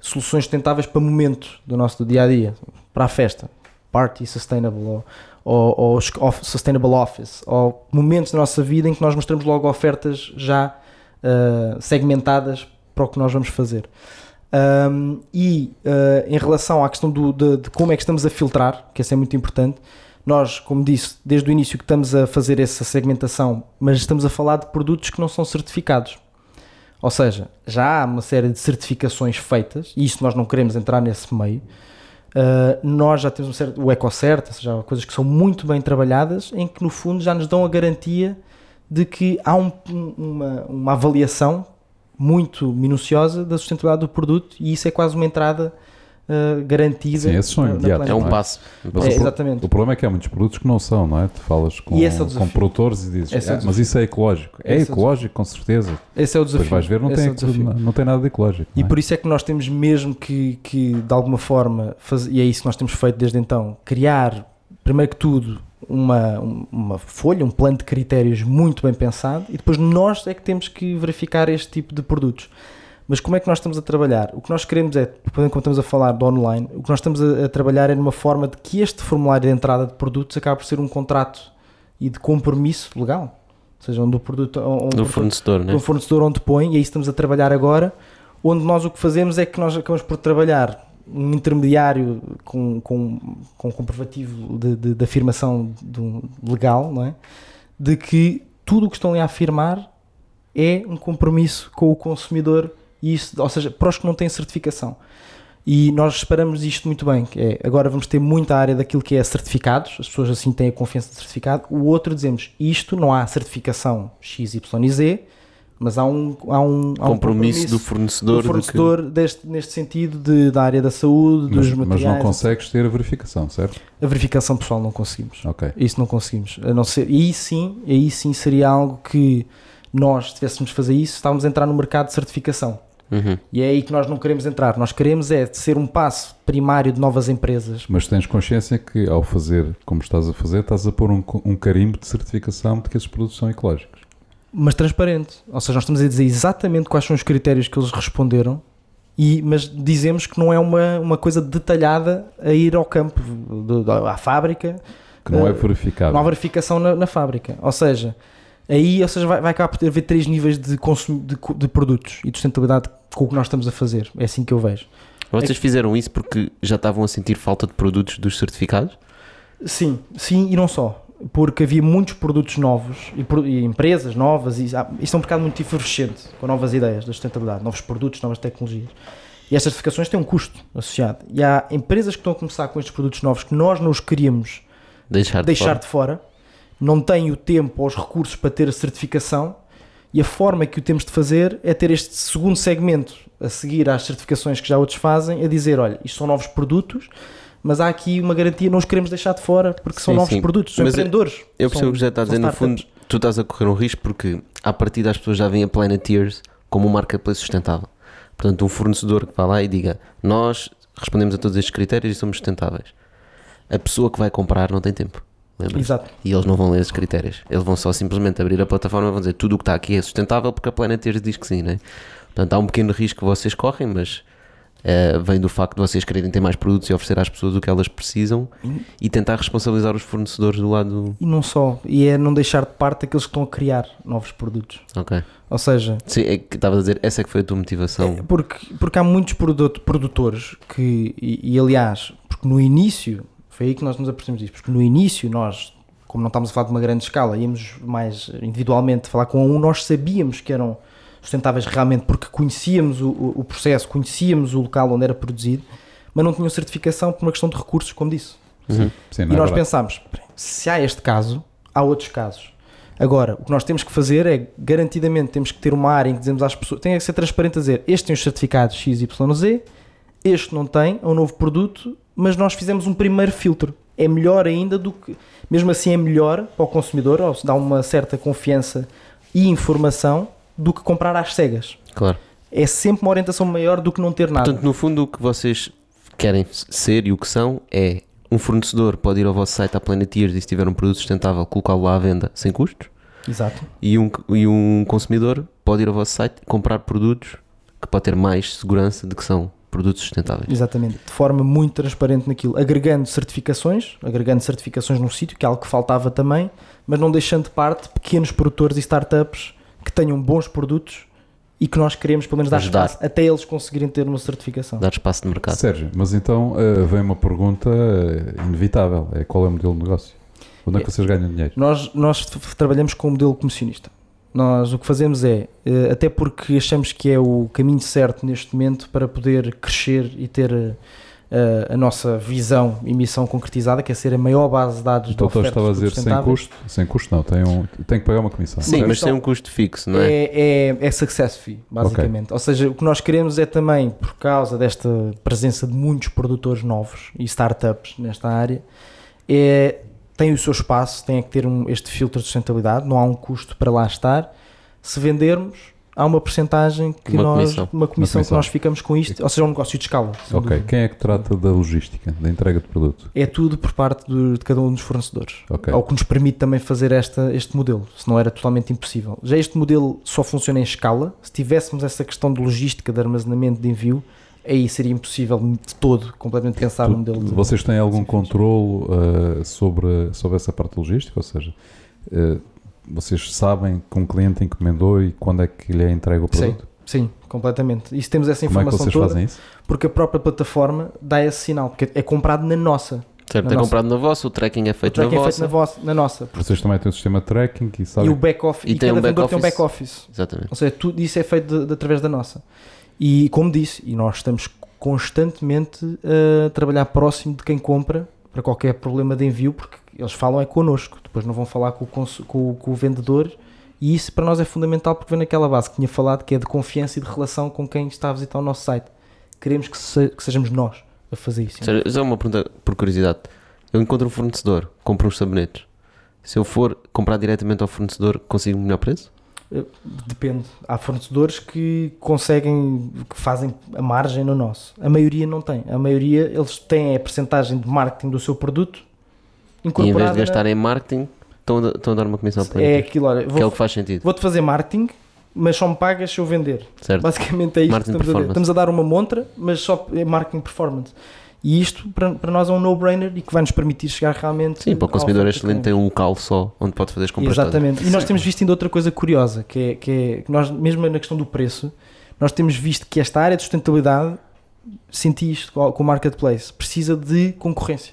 soluções sustentáveis para momentos do nosso dia a dia, para a festa, party sustainable ou, ou, ou sustainable office, ou momentos da nossa vida em que nós mostramos logo ofertas já ah, segmentadas para o que nós vamos fazer. Um, e ah, em relação à questão do, de, de como é que estamos a filtrar, que isso é muito importante, nós, como disse, desde o início que estamos a fazer essa segmentação, mas estamos a falar de produtos que não são certificados. Ou seja, já há uma série de certificações feitas, e isso nós não queremos entrar nesse meio. Uh, nós já temos um certo, o EcoCert, ou seja, coisas que são muito bem trabalhadas, em que no fundo já nos dão a garantia de que há um- um- uma, uma avaliação muito minuciosa da sustentabilidade do produto, e isso é quase uma entrada uh, garantida. Sim, esses são na- na imediatos, É um é? passo. Mas É, o pro- exatamente. O problema é que há muitos produtos que não são, não é? Tu falas com, E esse é com produtores e dizes, Esse é "Ah, mas isso é ecológico. É Esse é ecológico, com certeza. Esse é o Depois desafio. vais ver, não, Esse tem, é não, não tem nada de ecológico. E é? por isso é que nós temos mesmo que, que de alguma forma, faz- e é isso que nós temos feito desde então, criar, primeiro que tudo, uma, um- uma folha, um plano de critérios muito bem pensado e depois nós é que temos que verificar este tipo de produtos. Mas como é que nós estamos a trabalhar? O que nós queremos é, quando estamos a falar do online, o que nós estamos a, a trabalhar é numa forma de que este formulário de entrada de produtos acaba por ser um contrato e de compromisso legal. Ou seja, onde o produto, onde Do o fornecedor, né? do fornecedor onde põe, e aí estamos a trabalhar agora, onde nós o que fazemos é que nós acabamos por trabalhar um intermediário com, com, com comprovativo de, de, de afirmação do- legal, não é? De que tudo o que estão ali a afirmar é um compromisso com o consumidor, e isso, ou seja, para os que não têm certificação. E nós separamos isto muito bem, que é, agora vamos ter muita área daquilo que é certificados, as pessoas assim têm a confiança de certificado. O outro dizemos, isto não há certificação X, Y e Z, mas há um, há um, há um compromisso do fornecedor, do fornecedor deste, neste sentido de, da área da saúde, Mas, dos mas materiais. não consegues ter a verificação, certo? A verificação pessoal não conseguimos. Ok. Isso não conseguimos. A não ser, e aí sim, aí sim seria algo que nós, se tivéssemos de fazer isso, estávamos a entrar no mercado de certificação. que... Uhum. E é aí que nós não queremos entrar. Nós queremos é ser um passo primário de novas empresas. Mas tens consciência que ao fazer como estás a fazer, estás a pôr um, um carimbo de certificação de que esses produtos são ecológicos. Mas transparente. Ou seja, nós estamos a dizer exatamente quais são os critérios que eles responderam, e, mas dizemos que não é uma, uma coisa detalhada a ir ao campo, do- do- à fábrica, Que não é Eh, verificável. não há verificação na, na fábrica. Ou seja, aí ou seja, vai, vai acabar por ter- haver três níveis de, consumo, de, de produtos e de sustentabilidade com o que nós estamos a fazer. É assim que eu vejo. Vocês fizeram isso porque já estavam a sentir falta de produtos dos certificados? Sim, sim e não só. Porque havia muitos produtos novos e, e empresas novas, e há- isto é um mercado muito efervescente com novas ideias da sustentabilidade, novos produtos, novas tecnologias. E estas certificações têm um custo associado. E há empresas que estão a começar com estes produtos novos que nós não os queríamos Deixar, de deixar fora? de fora, não têm o tempo ou os recursos para ter a certificação. E a forma que o temos de fazer é ter este segundo segmento a seguir às certificações que já outros fazem, a dizer: olha, isto são novos produtos, mas há aqui uma garantia, não os queremos deixar de fora porque são Sim, novos sim. produtos, são Mas eu- empreendedores. Eu percebo o que já está a dizer, no fundo, tu estás a correr um risco porque a partir das pessoas já veem a Planeteers como um marketplace sustentável. Portanto, um fornecedor que vá lá e diga nós respondemos a todos estes critérios e somos sustentáveis. A pessoa que vai comprar não tem tempo. Exato. E eles não vão ler esses critérios. Eles vão só simplesmente abrir a plataforma e vão dizer tudo o que está aqui é sustentável porque a Planeteers diz que sim, né? Portanto, há um pequeno risco que vocês correm, mas eh, vem do facto de vocês quererem ter mais produtos e oferecer às pessoas o que elas precisam e tentar responsabilizar os fornecedores do lado. E não só. E é não deixar de parte aqueles que estão a criar novos produtos. Ok. Ou seja, Sim, é que estava a dizer, essa é que foi a tua motivação. É, porque, porque há muitos produto- produtores que, e, e, aliás, porque no início, foi aí que nós nos apercebemos disso, porque no início nós, como não estávamos a falar de uma grande escala, íamos mais individualmente falar com um, nós sabíamos que eram sustentáveis realmente porque conhecíamos o, o- processo, conhecíamos o local onde era produzido, mas não tinham certificação por uma questão de recursos, como disse. Uhum. Sim, E é nós verdade. pensámos, se há este caso, há outros casos. Agora, o que nós temos que fazer é, garantidamente, temos que ter uma área em que dizemos às pessoas, tem que ser transparente a dizer, este tem os certificados XYZ, este não tem, é um novo produto, mas nós fizemos um primeiro filtro. É melhor ainda do que, mesmo assim é melhor para o consumidor, ou se dá uma certa confiança e informação, do que comprar às cegas. Claro. É sempre uma orientação maior do que não ter nada. Portanto, no fundo, o que vocês querem ser e o que são é um fornecedor pode ir ao vosso site à Planeteers e se tiver um produto sustentável, colocá-lo lá à venda sem custos. Exato. E um, e um consumidor pode ir ao vosso site e comprar produtos que pode ter mais segurança de que são produtos sustentáveis. Exatamente, de forma muito transparente naquilo, agregando certificações, agregando certificações num sítio, que é algo que faltava também, mas não deixando de parte pequenos produtores e startups que tenham bons produtos e que nós queremos pelo menos dar Ajudar. espaço até eles conseguirem ter uma certificação. Dar espaço de mercado. Sérgio, mas então eh, vem uma pergunta eh, inevitável: é qual é o modelo de negócio? Onde é que vocês ganham dinheiro? Nós, nós trabalhamos com o modelo comissionista. Nós o que fazemos é, eh, até porque achamos que é o caminho certo neste momento para poder crescer e ter eh, a nossa visão e missão concretizada, que é ser a maior base de dados Então de tu ofertas estava a dizer sem custo? Sem custo não, tem, um, tem que pagar uma comissão. Sim, mas sem um custo fixo, não é? É, é, é success fee, basicamente. Ou seja, o que nós queremos é também, por causa desta presença de muitos produtores novos e startups nesta área, é, tem o seu espaço, tem que ter um- este filtro de sustentabilidade, não há um custo para lá estar. Se vendermos, há uma percentagem que Uma nós, comissão. uma comissão que comissão. nós ficamos com isto, ou seja, é um negócio de escala. Ok, dúvida. quem é que trata da logística, da entrega de produto? É tudo por parte do- de cada um dos fornecedores. Ok. Ao que nos permite também fazer esta, este modelo, senão era totalmente impossível. Já este modelo só funciona em escala. Se tivéssemos essa questão de logística, de armazenamento, de envio, aí seria impossível de todo completamente pensar Tu- no modelo. de- vocês têm algum controle eh, sobre, sobre essa parte logística? Ou seja, eh, vocês sabem que um cliente encomendou e quando é que lhe é entregue o Sim. produto? Sim, completamente. Isso temos essa Como é que informação vocês toda, fazem isso? porque a própria plataforma dá esse sinal, porque é comprado na nossa. Certo, Na é nossa. comprado na vossa, o tracking é O feito na tracking é feito vossa. na, vossa, na nossa. Vocês também têm um sistema de tracking e E sabem o back-office. E E, tem cada um vendedor tem um back-office. back-office. Exatamente. Ou seja, tudo isso é feito de- de- através da nossa. E como disse, e nós estamos constantemente a trabalhar próximo de quem compra para qualquer problema de envio, porque eles falam é connosco, depois não vão falar com o, com com o vendedor. E isso para nós é fundamental porque vem naquela base que tinha falado que é de confiança e de relação com quem está a visitar o nosso site. Queremos que, se- que sejamos nós a fazer isso. Seja, Só uma pergunta por curiosidade. Eu encontro um fornecedor, compro uns sabonetes. Se eu for comprar diretamente ao fornecedor, consigo um melhor preço? Depende. Há fornecedores que conseguem, que fazem a margem no nosso. A maioria não tem. A maioria, eles têm a percentagem de marketing do seu produto E em vez incorporada. de gastar em marketing, estão a, estão a dar uma comissão para É aquilo, olha, que é o vou, que faz sentido, vou-te fazer marketing, mas só me pagas se eu vender. certo? Basicamente é isto Marketing que estamos a. Estamos a dar uma montra, mas só é marketing performance. E isto para, para nós é um no-brainer e que vai nos permitir chegar realmente. Sim, para o consumidor é excelente, tem um local só onde pode fazer as compras todas. Exatamente. E nós temos visto ainda outra coisa curiosa, que é que, é, que nós, mesmo na questão do preço, nós temos visto que esta área de sustentabilidade, senti isto com o marketplace, precisa de concorrência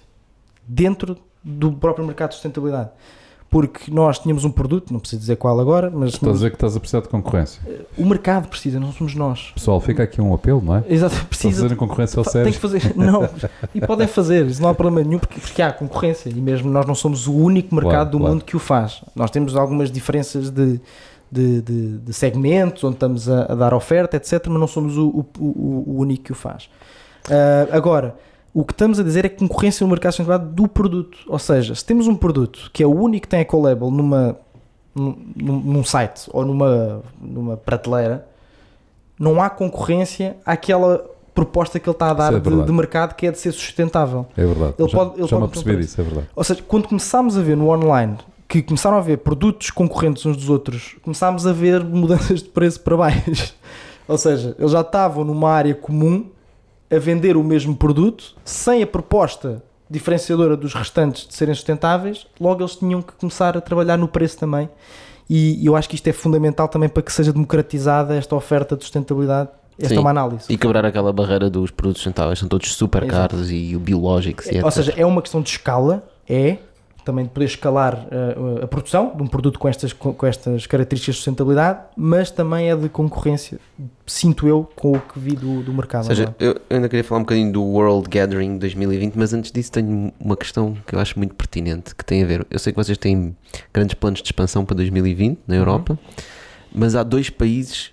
dentro do próprio mercado de sustentabilidade. Porque nós tínhamos um produto, não preciso dizer qual agora, mas Estás a dizer que estás a precisar de concorrência. o mercado precisa, não somos nós. Pessoal, fica aqui um apelo, não é? Exato, a precisa. fazerem concorrência ao sério. Tem que fazer, *laughs* não, e podem fazer, isso não há problema nenhum, porque, porque há concorrência e mesmo nós não somos o único mercado Claro, do claro. mundo que o faz. Nós temos algumas diferenças de, de, de- de segmentos onde estamos a, a dar oferta, etc., mas não somos o, o- o- único que o faz. Ah, agora, o que estamos a dizer é concorrência no mercado sustentabilidade do produto, ou seja, se temos um produto que é o único que tem ecolabel numa, num, num site ou numa, numa prateleira, não há concorrência àquela proposta que ele está a dar Isso é de, de mercado que é de ser sustentável. É verdade. Ele já pode- ele já pode apercebi comprar disso, é verdade. Ou seja, quando começámos a ver no online que começaram a haver produtos concorrentes uns dos outros, começámos a ver mudanças de preço para baixo. *laughs* Ou seja, eles já estavam numa área comum a vender o mesmo produto sem a proposta diferenciadora dos restantes de serem sustentáveis, logo eles tinham que começar a trabalhar no preço também. E eu acho que isto é fundamental também para que seja democratizada esta oferta de sustentabilidade. Esta Sim. é uma análise. E quebrar aquela barreira dos produtos sustentáveis, são todos super Exato. caros e o biológicos e Ou etc. seja, é uma questão de escala, é também de poder escalar uh, a produção de um produto com estas, com, estas características de sustentabilidade, mas também é de concorrência, sinto eu, com o que vi do, do mercado. Ou seja, é? eu eu ainda queria falar um bocadinho do World Gathering 2020, mas antes disso tenho uma questão que eu acho muito pertinente, que tem a ver, eu sei que vocês têm grandes planos de expansão para 2020 na Europa, mas há dois países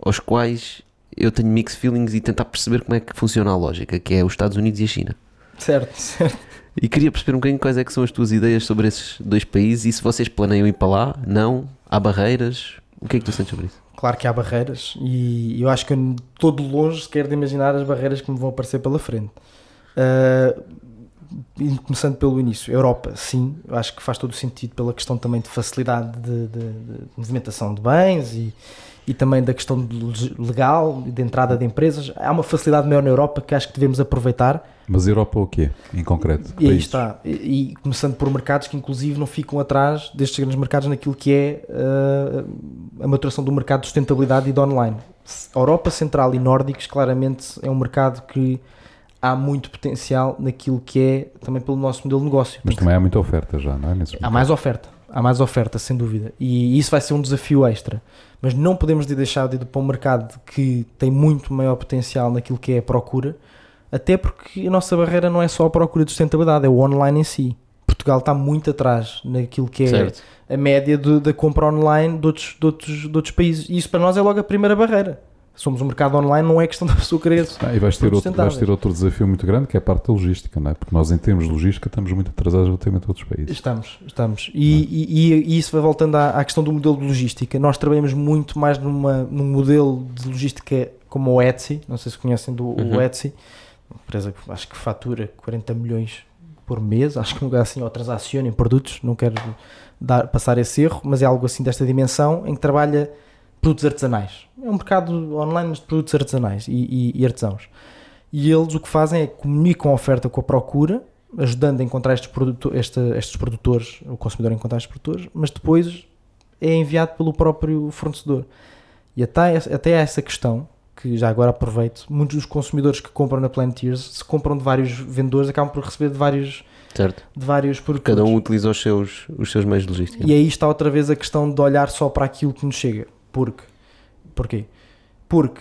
aos quais eu tenho mixed feelings e tentar perceber como é que funciona a lógica, que é os Estados Unidos e a China. Certo, *laughs* certo. E queria perceber um bocadinho quais é que são as tuas ideias sobre esses dois países e se vocês planeiam ir para lá, não, há barreiras, o que é que tu sentes sobre isso? Claro que há barreiras e eu acho que eu estou de longe sequer de imaginar as barreiras que me vão aparecer pela frente. Uh, começando pelo início, Europa, sim, eu acho que faz todo o sentido pela questão também de facilidade de, de- de movimentação de bens e, e também da questão legal e de entrada de empresas. Há uma facilidade maior na Europa que acho que devemos aproveitar Mas Europa o quê, em concreto? e aí está. E, e começando por mercados que inclusive não ficam atrás destes grandes mercados naquilo que é uh, a maturação do mercado de sustentabilidade e de online. A Europa Central e Nórdicos claramente é um mercado que há muito potencial naquilo que é também pelo nosso modelo de negócio. Mas também há muita oferta já, não é? Nesses Há mais oferta, há mais oferta, sem dúvida. E isso vai ser um desafio extra. Mas não podemos de deixar de ir para um mercado que tem muito maior potencial naquilo que é a procura, até porque a nossa barreira não é só a procura de sustentabilidade, é o online em si. Portugal está muito atrás naquilo que é Certo. a média da compra online de outros, de, outros, de outros países. E isso para nós é logo a primeira barreira. Somos um mercado online, não é questão da pessoa querer. Ah, e vais ter, outro, vais ter outro desafio muito grande que é a parte da logística, não é? Porque nós, em termos de logística, estamos muito atrasados relativamente a outros países. Estamos, estamos. E, e- e- e isso vai voltando à, à questão do modelo de logística. Nós trabalhamos muito mais numa, num modelo de logística como o Etsy. Não sei se conhecem do o Uhum. Etsy, uma empresa que acho que fatura 40 milhões por mês, acho que um lugar assim, ou transaciona em produtos. Não quero dar, passar esse erro, mas é algo assim desta dimensão em que trabalha produtos artesanais. É um mercado online mas de produtos artesanais e, e- e artesãos. E eles o que fazem é comunicam a oferta com a procura ajudando a encontrar estes, produto, esta, estes produtores, o consumidor a encontrar estes produtores, mas depois é enviado pelo próprio fornecedor. E até, até essa questão, que já agora aproveito, muitos dos consumidores que compram na Planeteers, se compram de vários vendedores, acabam por receber de vários, Certo. de vários produtores. Cada um utiliza os seus, os seus meios de logística. E aí está outra vez a questão de olhar só para aquilo que nos chega. Porque, porquê? Porque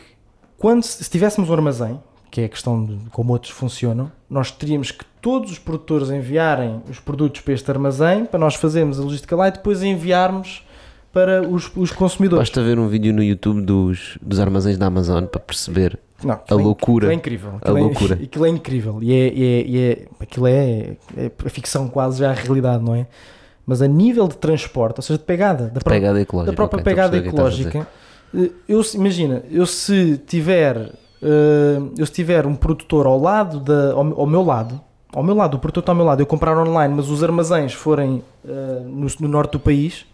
quando se se tivéssemos um armazém, que é a questão de como outros funcionam, nós teríamos que todos os produtores enviarem os produtos para este armazém, para nós fazermos a logística lá e depois enviarmos para os, os consumidores. Basta ver um vídeo no YouTube dos, dos armazéns da Amazon para perceber Não, a aquilo é- loucura. Aquilo é incrível. A Aquilo é- loucura. *laughs* Aquilo é incrível. E, é, e é- e é- aquilo é, é a ficção quase já a realidade, não é? Mas a nível de transporte, ou seja, de pegada, da pegada ecológica. da própria ok, estou a pegada a ecológica. Eh, Eu, imagina, eu se tiver, eh, eu se tiver um produtor ao lado da, ao, ao meu lado, ao meu lado, o produtor está ao meu lado, eu comprar online, mas os armazéns forem eh, no, no norte do país,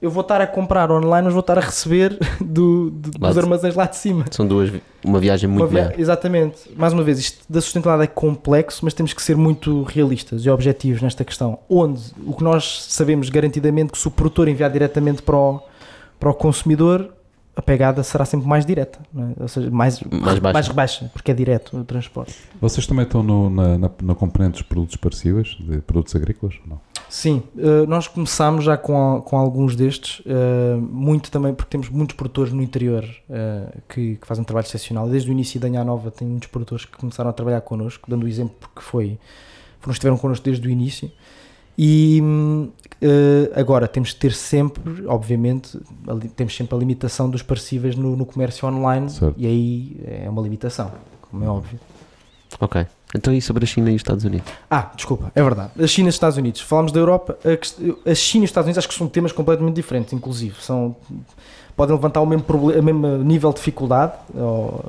eu vou estar a comprar online, mas vou estar a receber *laughs* do, do- dos armazéns lá de cima. São duas, uma viagem Uma muito maior. Exatamente. Mais uma vez, isto da sustentabilidade é complexo, mas temos que ser muito realistas e objetivos nesta questão. Onde o que nós sabemos garantidamente que se o produtor enviar diretamente para o, para o consumidor, a pegada será sempre mais direta, é? ou seja, mais, Mais baixa. mais baixa, porque é direto o transporte. Vocês também estão no, na, na, na componente dos produtos parecíveis, de produtos agrícolas? Não. Sim, eh, nós começámos já com, a- com alguns destes, eh, muito também porque temos muitos produtores no interior eh, que, que fazem um trabalho excepcional. Desde o início da Anha Nova tem muitos produtores que começaram a trabalhar connosco, dando o exemplo porque foi, foram, estiveram connosco desde o início. E eh, agora temos que ter sempre, obviamente, a li- temos sempre a limitação dos parcíveis no, no comércio online Certo. e aí é uma limitação, como é óbvio. Ok. Então e sobre a China e os Estados Unidos? Ah, desculpa, é verdade. A China e os Estados Unidos. Falámos da Europa. A, China e os Estados Unidos acho que são temas completamente diferentes, inclusive. São, podem levantar o mesmo, proble- o mesmo nível de dificuldade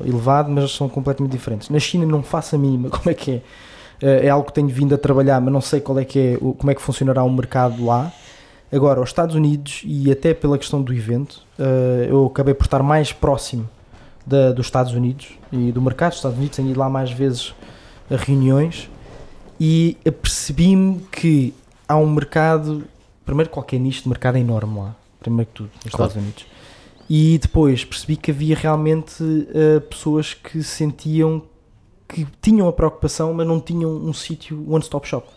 elevado, mas são completamente diferentes. Na China não faço a mínima *laughs* como é que é. Eh, É algo que tenho vindo a trabalhar, mas não sei qual é que é, como é que funcionará o mercado lá. Agora, os Estados Unidos, e até pela questão do evento, eh, eu acabei por estar mais próximo da, dos Estados Unidos e do mercado dos Estados Unidos, tenho ido lá mais vezes a reuniões e apercebi-me que há um mercado, primeiro qualquer nicho de mercado é enorme lá, primeiro que tudo, nos Claro. Estados Unidos. E depois percebi que havia realmente eh, pessoas que sentiam que tinham a preocupação, mas não tinham um sítio one-stop shop.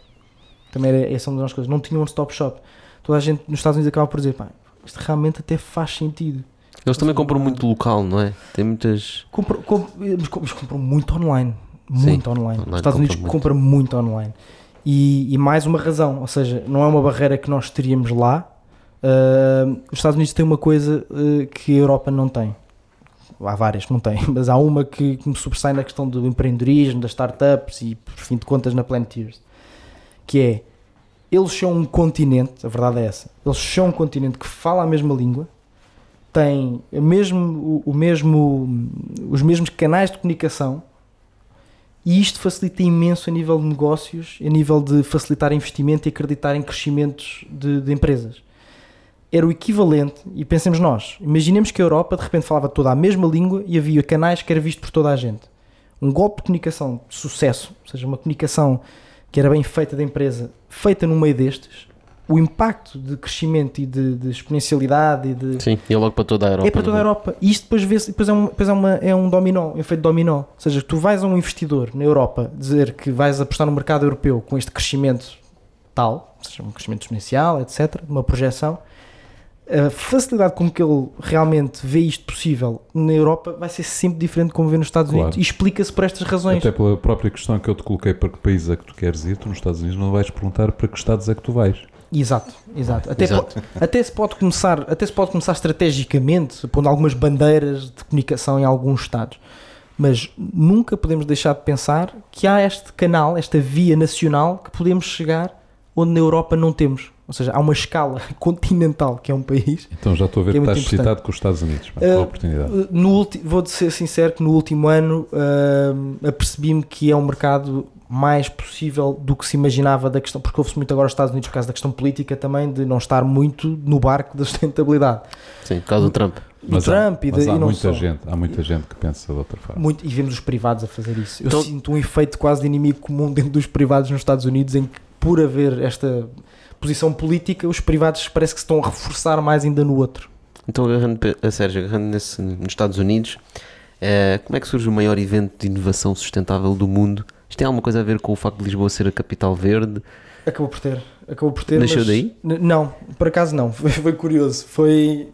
Também era essa uma das coisas, não tinham um one-stop shop. Toda a gente nos Estados Unidos acaba por dizer, pá, isto realmente até faz sentido. Eles também compram muito local, não é? Tem muitas. Compram, com- mas com- mas compram muito online. Sim, Muito online. online Os Estados Unidos compram muito. compram muito online. E, e mais uma razão, ou seja, não é uma barreira que nós teríamos lá. Ah, os Estados Unidos têm uma coisa ah, que a Europa não tem. Há várias que não têm, *laughs* mas há uma que, que me sobressai na questão do empreendedorismo, das startups e, por fim de contas, na Planeteers. Que é, eles são um continente, a verdade é essa, eles são um continente que fala a mesma língua, tem o mesmo, o, o mesmo, os mesmos canais de comunicação e isto facilita imenso a nível de negócios, a nível de facilitar investimento e acreditar em crescimentos de, de empresas. Era o equivalente, e pensemos nós, imaginemos que a Europa de repente falava toda a mesma língua e havia canais que era visto por toda a gente. Um golpe de comunicação de sucesso, ou seja, uma comunicação que era bem feita da empresa, feita no meio destes, o impacto de crescimento e de, de exponencialidade e de, Sim, e é logo para toda a Europa. é para toda a não Europa. E isto depois, vê depois, é, um, depois é, uma, é um dominó, um efeito dominó. Ou seja, tu vais a um investidor na Europa dizer que vais apostar no mercado europeu com este crescimento tal, ou seja, um crescimento exponencial, etc., uma projeção, a facilidade com que ele realmente vê isto possível na Europa vai ser sempre diferente de como vê nos Estados Claro. Unidos. E explica-se por estas razões. Até pela própria questão que eu te coloquei para que país é que tu queres ir, tu nos Estados Unidos não vais perguntar para que estados é que tu vais. Exato, exato. Até, Exato. po- até se pode começar, até se pode começar estrategicamente, pondo algumas bandeiras de comunicação em alguns estados. Mas nunca podemos deixar de pensar que há este canal, esta via nacional que podemos chegar onde na Europa não temos. Ou seja, há uma escala *laughs* continental que é um país. Então já estou a ver Que que, é muito estás importante. excitado com os Estados Unidos. pá, Uh, com a oportunidade. Uh, No ulti- vou ser sincero que no último ano uh, apercebi-me que é um mercado mais possível do que se imaginava da questão, porque houve-se muito agora nos Estados Unidos por causa da questão política também, de não estar muito no barco da sustentabilidade. Sim, por causa do Trump. do Mas, há, Trump e, mas de, há e não muita só. gente, há muita gente que pensa de outra forma. Muito, e vemos os privados a fazer isso. Eu Então- sinto um efeito quase de inimigo comum dentro dos privados nos Estados Unidos, em que, por haver esta posição política, os privados parece que se estão a reforçar mais ainda no outro. Então, agarrando, a Sérgio, agarrando nesse, nos Estados Unidos, eh, como é que surge o maior evento de inovação sustentável do mundo? Isto tem alguma coisa a ver com o facto de Lisboa ser a capital verde? Acabou por ter. Acabou por ter. Nasceu daí? Não, por acaso não. Foi, *laughs* foi curioso. Foi.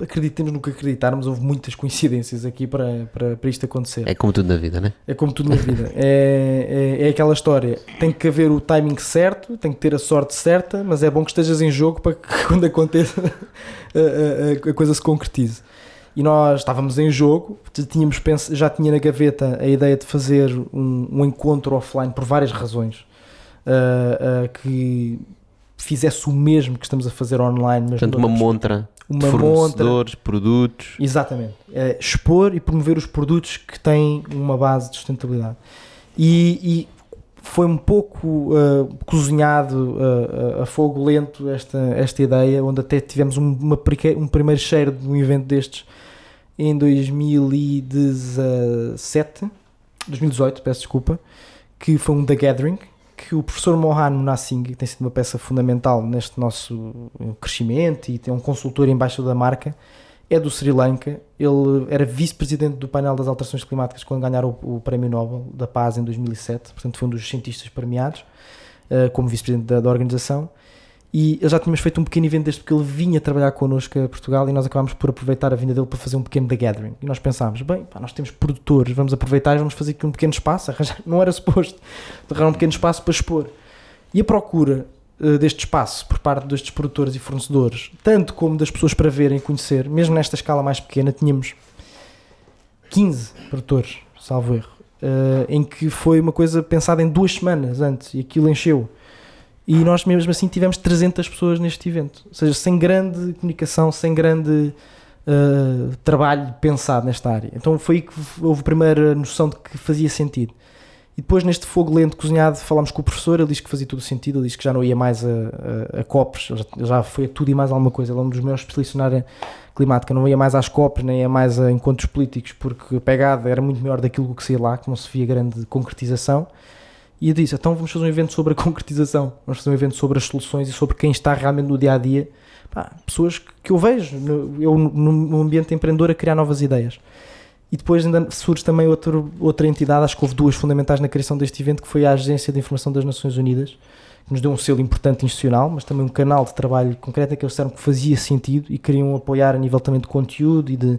Acreditemos no que acreditarmos, houve muitas coincidências aqui para, para, para isto acontecer. É como tudo na vida, né? É como tudo na vida. É, é, é aquela história. Tem que haver o timing certo, tem que ter a sorte certa, mas é bom que estejas em jogo para que *laughs* quando aconteça a, a- a coisa se concretize. E nós estávamos em jogo, tínhamos pens- já tinha na gaveta a ideia de fazer um, um encontro offline por várias razões. ah, ah, que fizesse o mesmo que estamos a fazer online, mas Portanto, uma montra uma montra fornecedores, produtos. Exatamente. É expor e promover os produtos que têm uma base de sustentabilidade. E, e foi um pouco uh, cozinhado uh, a- fogo lento esta, esta ideia, onde até tivemos um, uma um primeiro cheiro de um evento destes em 2017, 2018, peço desculpa, que foi um The Gathering, que o professor Mohan Nassing, que tem sido uma peça fundamental neste nosso eh, crescimento e tem um consultor embaixo da marca, é do Sri Lanka. Ele era vice-presidente do painel das alterações climáticas quando ganharam o, o Prémio Nobel da Paz em 2007, portanto foi um dos cientistas premiados eh, como vice-presidente da, da organização. E ele já tínhamos feito um pequeno evento desde porque ele vinha trabalhar connosco a Portugal e nós acabámos por aproveitar a vinda dele para fazer um pequeno The Gathering. E nós pensámos, bem, pá, nós temos produtores, vamos aproveitar e vamos fazer aqui um pequeno espaço. *laughs* Arranjar, não era suposto, arranjar um pequeno espaço para expor. E a procura eh, deste espaço por parte destes produtores e fornecedores, tanto como das pessoas para verem e conhecer, mesmo nesta escala mais pequena, tínhamos 15 produtores, salvo erro, eh, em que foi uma coisa pensada em duas semanas antes e aquilo encheu. E nós mesmo assim tivemos 300 pessoas neste evento, ou seja, sem grande comunicação, sem grande eh, trabalho pensado nesta área. Então foi aí que houve a primeira noção de que fazia sentido. E depois, neste fogo lento cozinhado, falámos com o professor. Ele disse que fazia todo o sentido. Ele disse que já não ia mais a, a, a ele já, já foi a tudo e mais alguma coisa. Ele é um dos maiores especialistas na área climática. Não ia mais às COPs, nem ia mais a encontros políticos, porque a pegada era muito maior daquilo que saía lá, que não se via grande concretização. E disse: então vamos fazer um evento sobre a *laughs* concretização, vamos fazer um evento sobre as soluções e sobre quem está realmente no dia a dia. Pá, pessoas que, eu vejo, no, eu no ambiente empreendedor, a criar novas ideias. E depois ainda surge também outro, outra entidade, acho que houve duas fundamentais na criação deste evento, que foi a Agência de Informação das Nações Unidas, que nos deu um selo importante institucional, mas também um canal de trabalho concreto em que eles disseram que fazia sentido e queriam apoiar a nível também de conteúdo e de,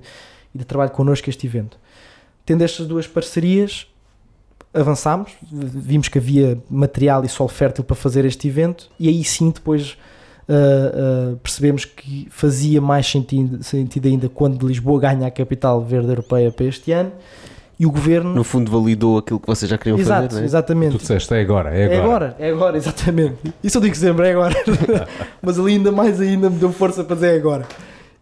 e de trabalho connosco este evento. Tendo estas duas parcerias, avançámos, vimos que havia material e solo fértil para fazer este evento e aí sim depois uh, uh, percebemos que fazia mais sentido, sentido ainda quando Lisboa ganha a capital verde europeia para este ano e o governo No fundo, validou aquilo que vocês já queriam Exato, fazer, não é? exatamente. Tu disseste, é agora, é É agora. agora, é agora, exatamente. Isso eu digo sempre, é agora. *laughs* Mas ali ainda mais ainda me deu força para dizer é agora.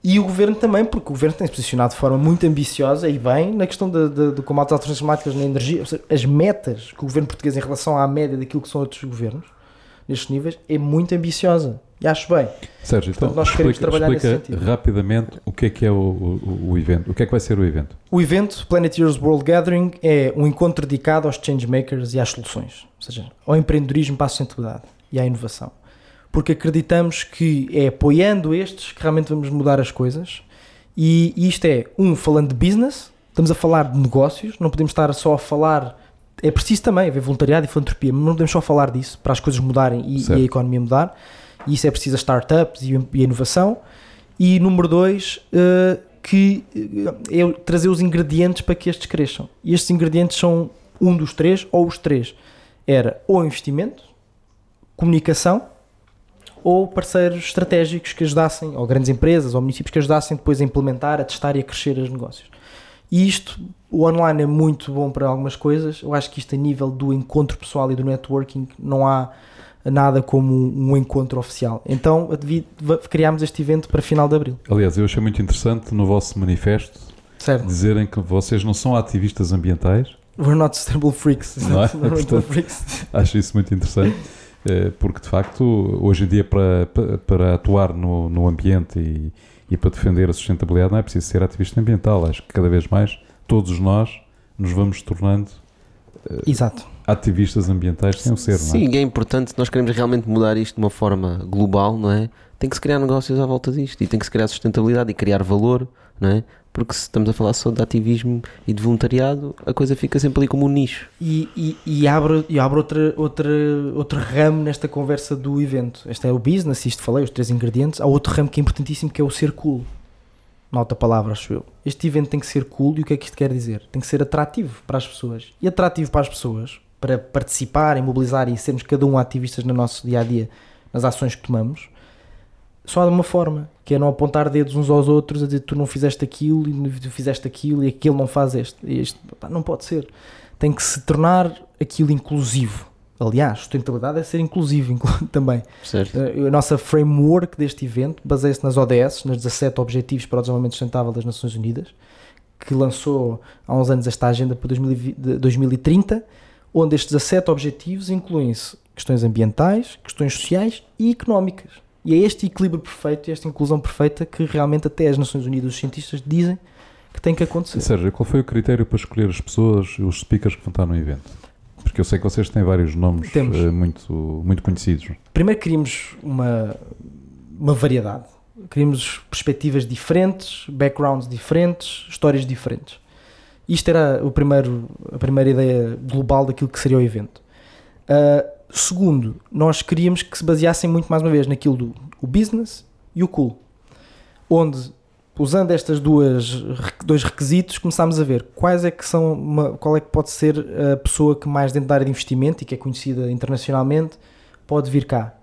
E o governo também, porque o governo tem se posicionado de forma muito ambiciosa e bem na questão de, de, de combate às alterações climáticas na energia, seja, as metas que o governo português em relação à média daquilo que são outros governos, nestes níveis, é muito ambiciosa. E acho bem. Sérgio, então Portanto, nós queremos explica, trabalhar nesse explica sentido. rapidamente o que é que é o, o, o evento. O que é que vai ser o evento? O evento Planeteers World Gathering é um encontro dedicado aos changemakers e às soluções, ou seja, ao empreendedorismo para a sustentabilidade e à inovação. Porque acreditamos que é apoiando estes que realmente vamos mudar as coisas. E isto é, um, falando de business, estamos a falar de negócios, não podemos estar só a falar. É preciso também haver voluntariado e filantropia, mas não podemos só falar disso para as coisas mudarem e, e a economia mudar. E isso é preciso as startups e, e a inovação. E número dois, eh, que eh, é trazer os ingredientes para que estes cresçam. E estes ingredientes são um dos três ou os três. Era ou investimento, comunicação ou parceiros estratégicos que ajudassem, ou grandes empresas ou municípios que ajudassem depois a implementar, a testar e a crescer os negócios. E isto, o online é muito bom para algumas coisas. Eu acho que isto a nível do encontro pessoal e do networking não há nada como um encontro oficial. Então criámos este evento para final de abril. Aliás, eu achei muito interessante no vosso manifesto Certo? dizerem que vocês não são ativistas ambientais. We're not sustainable freaks. Não é? *laughs* Portanto- freaks. Acho isso muito interessante, porque de facto, hoje em dia, para, para- atuar no, no ambiente e, E para defender a sustentabilidade não é preciso ser ativista ambiental. Acho que cada vez mais todos nós nos vamos tornando Exato. ativistas ambientais sem o ser, não é? Sim, é importante, se nós queremos realmente mudar isto de uma forma global, não é? Tem que se criar negócios à volta disto e tem que se criar sustentabilidade e criar valor, não é? Porque se estamos a falar só de ativismo e de voluntariado, a coisa fica sempre ali como um nicho. E, e, e abre, e abre outra, outra, outro ramo nesta conversa do evento. Este é o business, isto falei, os três ingredientes. Há outro ramo que é importantíssimo que é o ser cool. Na outra palavra, acho eu. Este evento tem que ser cool e o que é que isto quer dizer? Tem que ser atrativo para as pessoas. E atrativo para as pessoas, para participarem, mobilizar e sermos cada um ativistas no nosso dia a dia, nas ações que tomamos, só há de uma forma, que é não apontar dedos uns aos outros a dizer tu não fizeste aquilo e tu fizeste aquilo e aquele não faz este. este não pode ser. Tem que se tornar aquilo inclusivo. Aliás, sustentabilidade é ser inclusivo *laughs* inclu- também. Certo? Uh, A nossa framework deste evento baseia-se nas ODS, nas 17 Objetivos para o Desenvolvimento Sustentável das Nações Unidas, que lançou há uns anos esta agenda para 2020 de 2030, onde estes 17 objetivos incluem-se questões ambientais, questões sociais e económicas. E é este equilíbrio perfeito e esta inclusão perfeita que realmente até as Nações Unidas, os cientistas, dizem que tem que acontecer. Sérgio, qual foi o critério para escolher as pessoas, os speakers que vão estar no evento? Porque eu sei que vocês têm vários nomes Temos. eh, muito, muito conhecidos. Primeiro queríamos uma, uma variedade. Queríamos perspectivas diferentes, backgrounds diferentes, histórias diferentes. Isto era o primeiro, a primeira ideia global daquilo que seria o evento. Uh, segundo, nós queríamos que se baseassem muito mais uma vez naquilo do o business e o cool. Onde, usando estas duas dois requisitos, começámos a ver quais é que são uma- qual é que pode ser a pessoa que mais dentro da área de investimento e que é conhecida internacionalmente pode vir cá.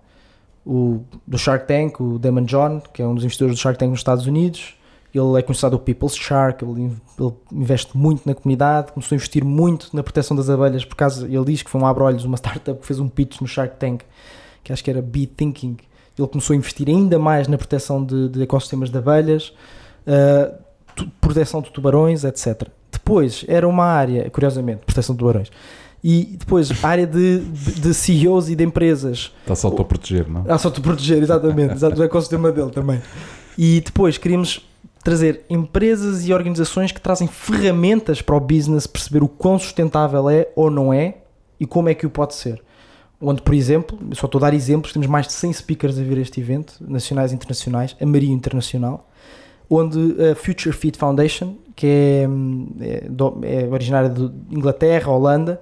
O do Shark Tank, o Damon John, que é um dos investidores do Shark Tank nos Estados Unidos, ele é considerado o People's Shark, ele, in- ele investe muito na comunidade, começou a investir muito na proteção das abelhas, por causa, ele diz que foi um abre-olhos, uma *laughs* startup que fez um pitch no Shark Tank, que acho que era Bee Thinking, ele começou a investir ainda mais na proteção de, de ecossistemas de abelhas, uh, proteção de tubarões, etc. Depois, era uma área, curiosamente, proteção de tubarões, e depois a área de, de, de CEOs e de empresas, Está-se a autoproteger, não? ah, só te proteger, exatamente, exato, do ecossistema dele também. E depois queríamos trazer empresas e organizações que trazem ferramentas para o business perceber o quão sustentável é ou não é e como é que o pode ser. Onde, por exemplo, só estou a dar exemplos, temos mais de 100 speakers a vir a este evento, nacionais e internacionais, a Maria Internacional, onde a Future Fit Foundation, que é, é, é originária de Inglaterra, Holanda,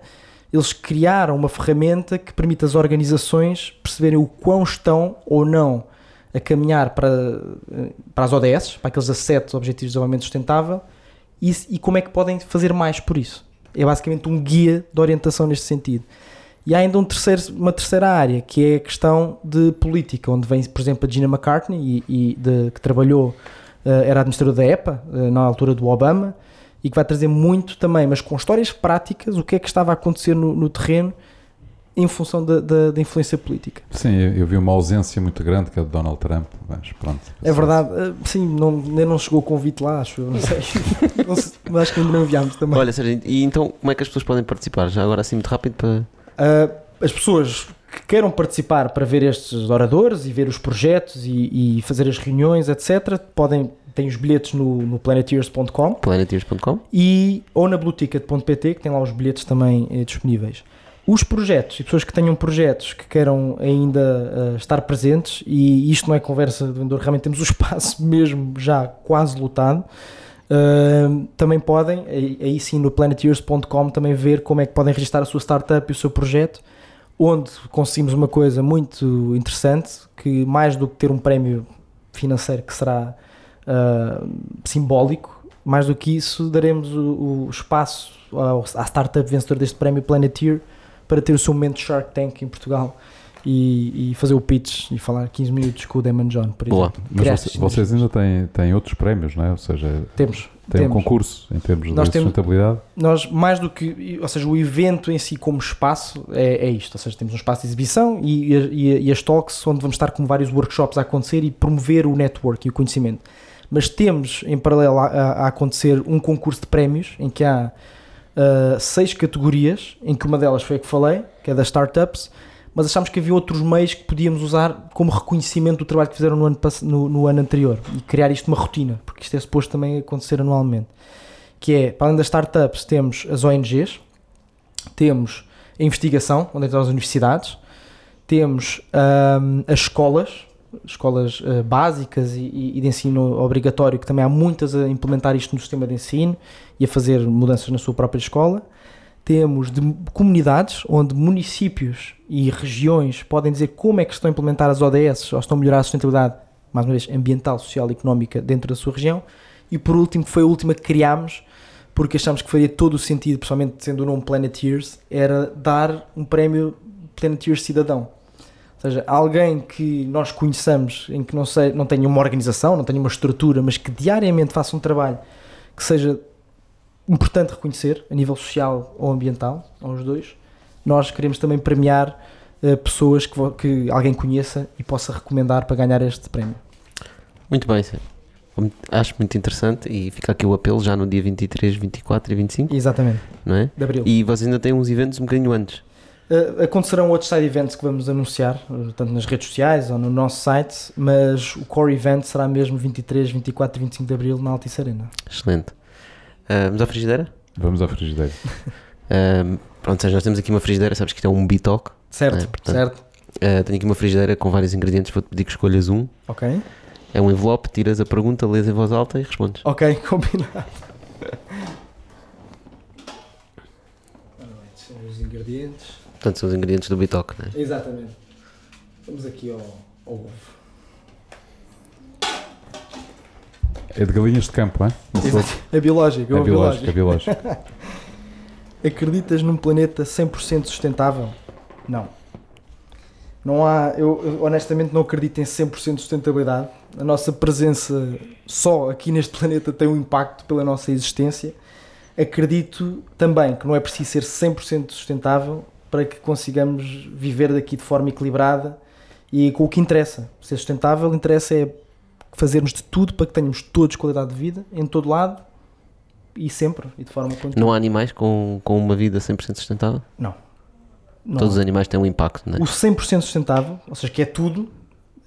eles criaram uma ferramenta que permite às organizações perceberem o quão estão ou não a caminhar para, para as ODS, para aqueles 17 Objetivos de Desenvolvimento Sustentável, e, e como é que podem fazer mais por isso. É basicamente um guia de orientação neste sentido. E há ainda um terceiro, uma terceira área, que é a questão de política, onde vem, por exemplo, a Gina McCartney, e, e de- que trabalhou, eh, era administradora da EPA, eh, na altura do Obama, e que vai trazer muito também, mas com histórias práticas, o que é que estava a acontecer no, no terreno em função da, da- da influência política. Sim, eu, eu vi uma ausência muito grande que é de Donald Trump, mas pronto. É verdade, eh, sim, não, ainda não chegou o convite lá, acho eu, *laughs* não sei. Não sei, mas acho que ainda não enviámos também. Olha, Sérgio, e então como é que as pessoas podem participar? Já agora assim muito rápido para. Uh, as pessoas que queiram participar para ver estes oradores e ver os projetos e, e fazer as reuniões, etc., podem, têm os bilhetes no, no planeteers.com planeteers.com. e ou na blueticket.pt, que tem lá os bilhetes também eh, disponíveis. Os projetos e pessoas que tenham projetos que queiram ainda eh, estar presentes, e isto não é conversa de vendedor, realmente temos o *laughs* espaço mesmo já quase lotado. Uh, também podem, aí, sim no planeteers.com, também ver como é que podem registrar a sua startup e o seu projeto, onde conseguimos uma coisa muito interessante, que mais do que ter um prémio financeiro que será uh, simbólico, mais do que isso, daremos o, o espaço ao, à startup vencedora deste prémio Planeteer para ter o seu momento Shark Tank em Portugal e, e fazer o pitch e falar 15 minutos com o Damon John, por Boa. exemplo. Mas Criar vocês, ainda têm, têm outros prémios, não é? Ou seja, Temos. um temos. concurso em termos Nós de temos- sustentabilidade. nós mais do que, ou seja, o evento em si como espaço é, é isto, ou seja, temos um espaço de exibição e, e, e as talks onde vamos estar com vários workshops a acontecer e promover o network e o conhecimento. Mas temos em paralelo a, a- a acontecer um concurso de prémios em que há ah, seis categorias, em que uma delas foi a que falei, que é das startups, mas achámos que havia outros meios que podíamos usar como reconhecimento do trabalho que fizeram no ano, no, no ano anterior e criar isto uma rotina, porque isto é suposto também acontecer anualmente. Que é, para além das startups, temos as ONGs, temos a investigação, onde entram as universidades, temos ahm, as escolas, escolas ah, básicas e, e- de ensino obrigatório, que também há muitas a implementar isto no sistema de ensino e a fazer mudanças na sua própria escola. Temos de comunidades onde municípios e regiões podem dizer como é que estão a implementar as ODS ou estão a melhorar a sustentabilidade, mais uma vez, ambiental, social e económica dentro da sua região. E por último, que foi a última que criámos, porque achamos que faria todo o sentido, principalmente sendo o nome Planeteers, era dar um prémio Planeteers Cidadão. Ou seja, alguém que nós conheçamos, em que não, sei, não tenha uma organização, não tenha uma estrutura, mas que diariamente faça um trabalho que seja importante reconhecer, a nível social ou ambiental, aos dois, nós queremos também premiar eh, pessoas que, que alguém conheça e possa recomendar para ganhar este prémio. Muito bem, Sérgio. Acho muito interessante e fica aqui o apelo já no dia 23, 24 e 25, Exatamente, não é? de abril. E vocês ainda têm uns eventos um bocadinho antes. Uh, acontecerão outros side events que vamos anunciar, uh, tanto nas redes sociais ou no nosso site, mas o core event será mesmo 23, 24 e 25 de Abril na Altice Arena. Excelente. Ah, vamos à frigideira? Vamos à frigideira. Ah, *laughs* pronto, Sérgio, nós temos aqui uma frigideira, sabes que isto é um bitoque. Certo, É, portanto- certo. Tenho aqui uma frigideira com vários ingredientes, vou-te pedir que escolhas um. Ok. É um envelope, tiras a pergunta, lês em voz alta e respondes. Ok, *laughs* combinado. Os ingredientes. Portanto, são os ingredientes do bitoque, não é? Exatamente. Vamos aqui ao, ao ovo. É de galinhas de campo, é? É biológico, é, É ovo biológico, biológico. é biológico. *laughs* Acreditas num planeta 100% sustentável? Não. Não há, eu eu honestamente não acredito em 100% de sustentabilidade. A nossa presença só aqui neste planeta tem um impacto pela nossa existência. Acredito também que não é preciso ser 100% sustentável para que consigamos viver daqui de forma equilibrada e com o que interessa. Ser sustentável interessa é fazermos de tudo para que tenhamos todos qualidade de vida em todo lado e sempre e de forma contínua. Não há animais com, com uma vida 100% sustentável? Não. Todos os animais têm um impacto, não é? O 100% sustentável, ou seja, que é tudo,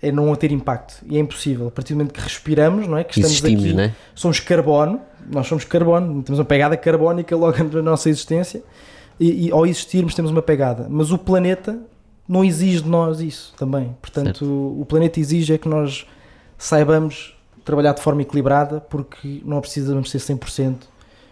é não ter impacto. E é impossível. A partir do momento que respiramos, não é? Que estamos Existimos, aqui, não é? somos carbono, nós somos carbono, temos uma pegada carbónica logo *laughs* na nossa existência. E, e ao existirmos temos uma pegada. Mas o planeta não exige de nós isso também. Portanto, o, o planeta exige é que nós saibamos trabalhar de forma equilibrada, porque não precisamos ser 100%,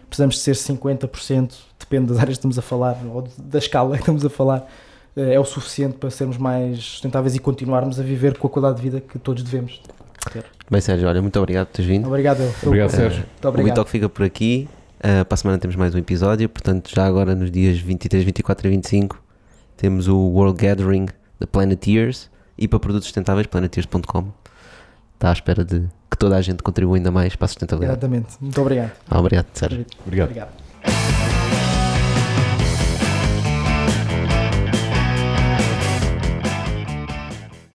precisamos de ser 50%, depende das áreas que estamos a falar, ou da escala que estamos a falar, eh, é o suficiente para sermos mais sustentáveis e continuarmos a viver com a qualidade de vida que todos devemos ter. Bem, Sérgio, olha, muito obrigado por teres vindo. Obrigado, eu. Obrigado, Eh, Sérgio. Muito O obrigado. Bitoque fica por aqui. Uh, para a semana temos mais um episódio. Portanto, já agora nos dias 23, 24 e 25 temos o World Gathering da Planeteers e para produtos sustentáveis, planeteers.com. Está à espera de que toda a gente contribua ainda mais para a sustentabilidade. Exatamente. Muito obrigado. Ah, obrigado, Sérgio. Obrigado. Obrigado.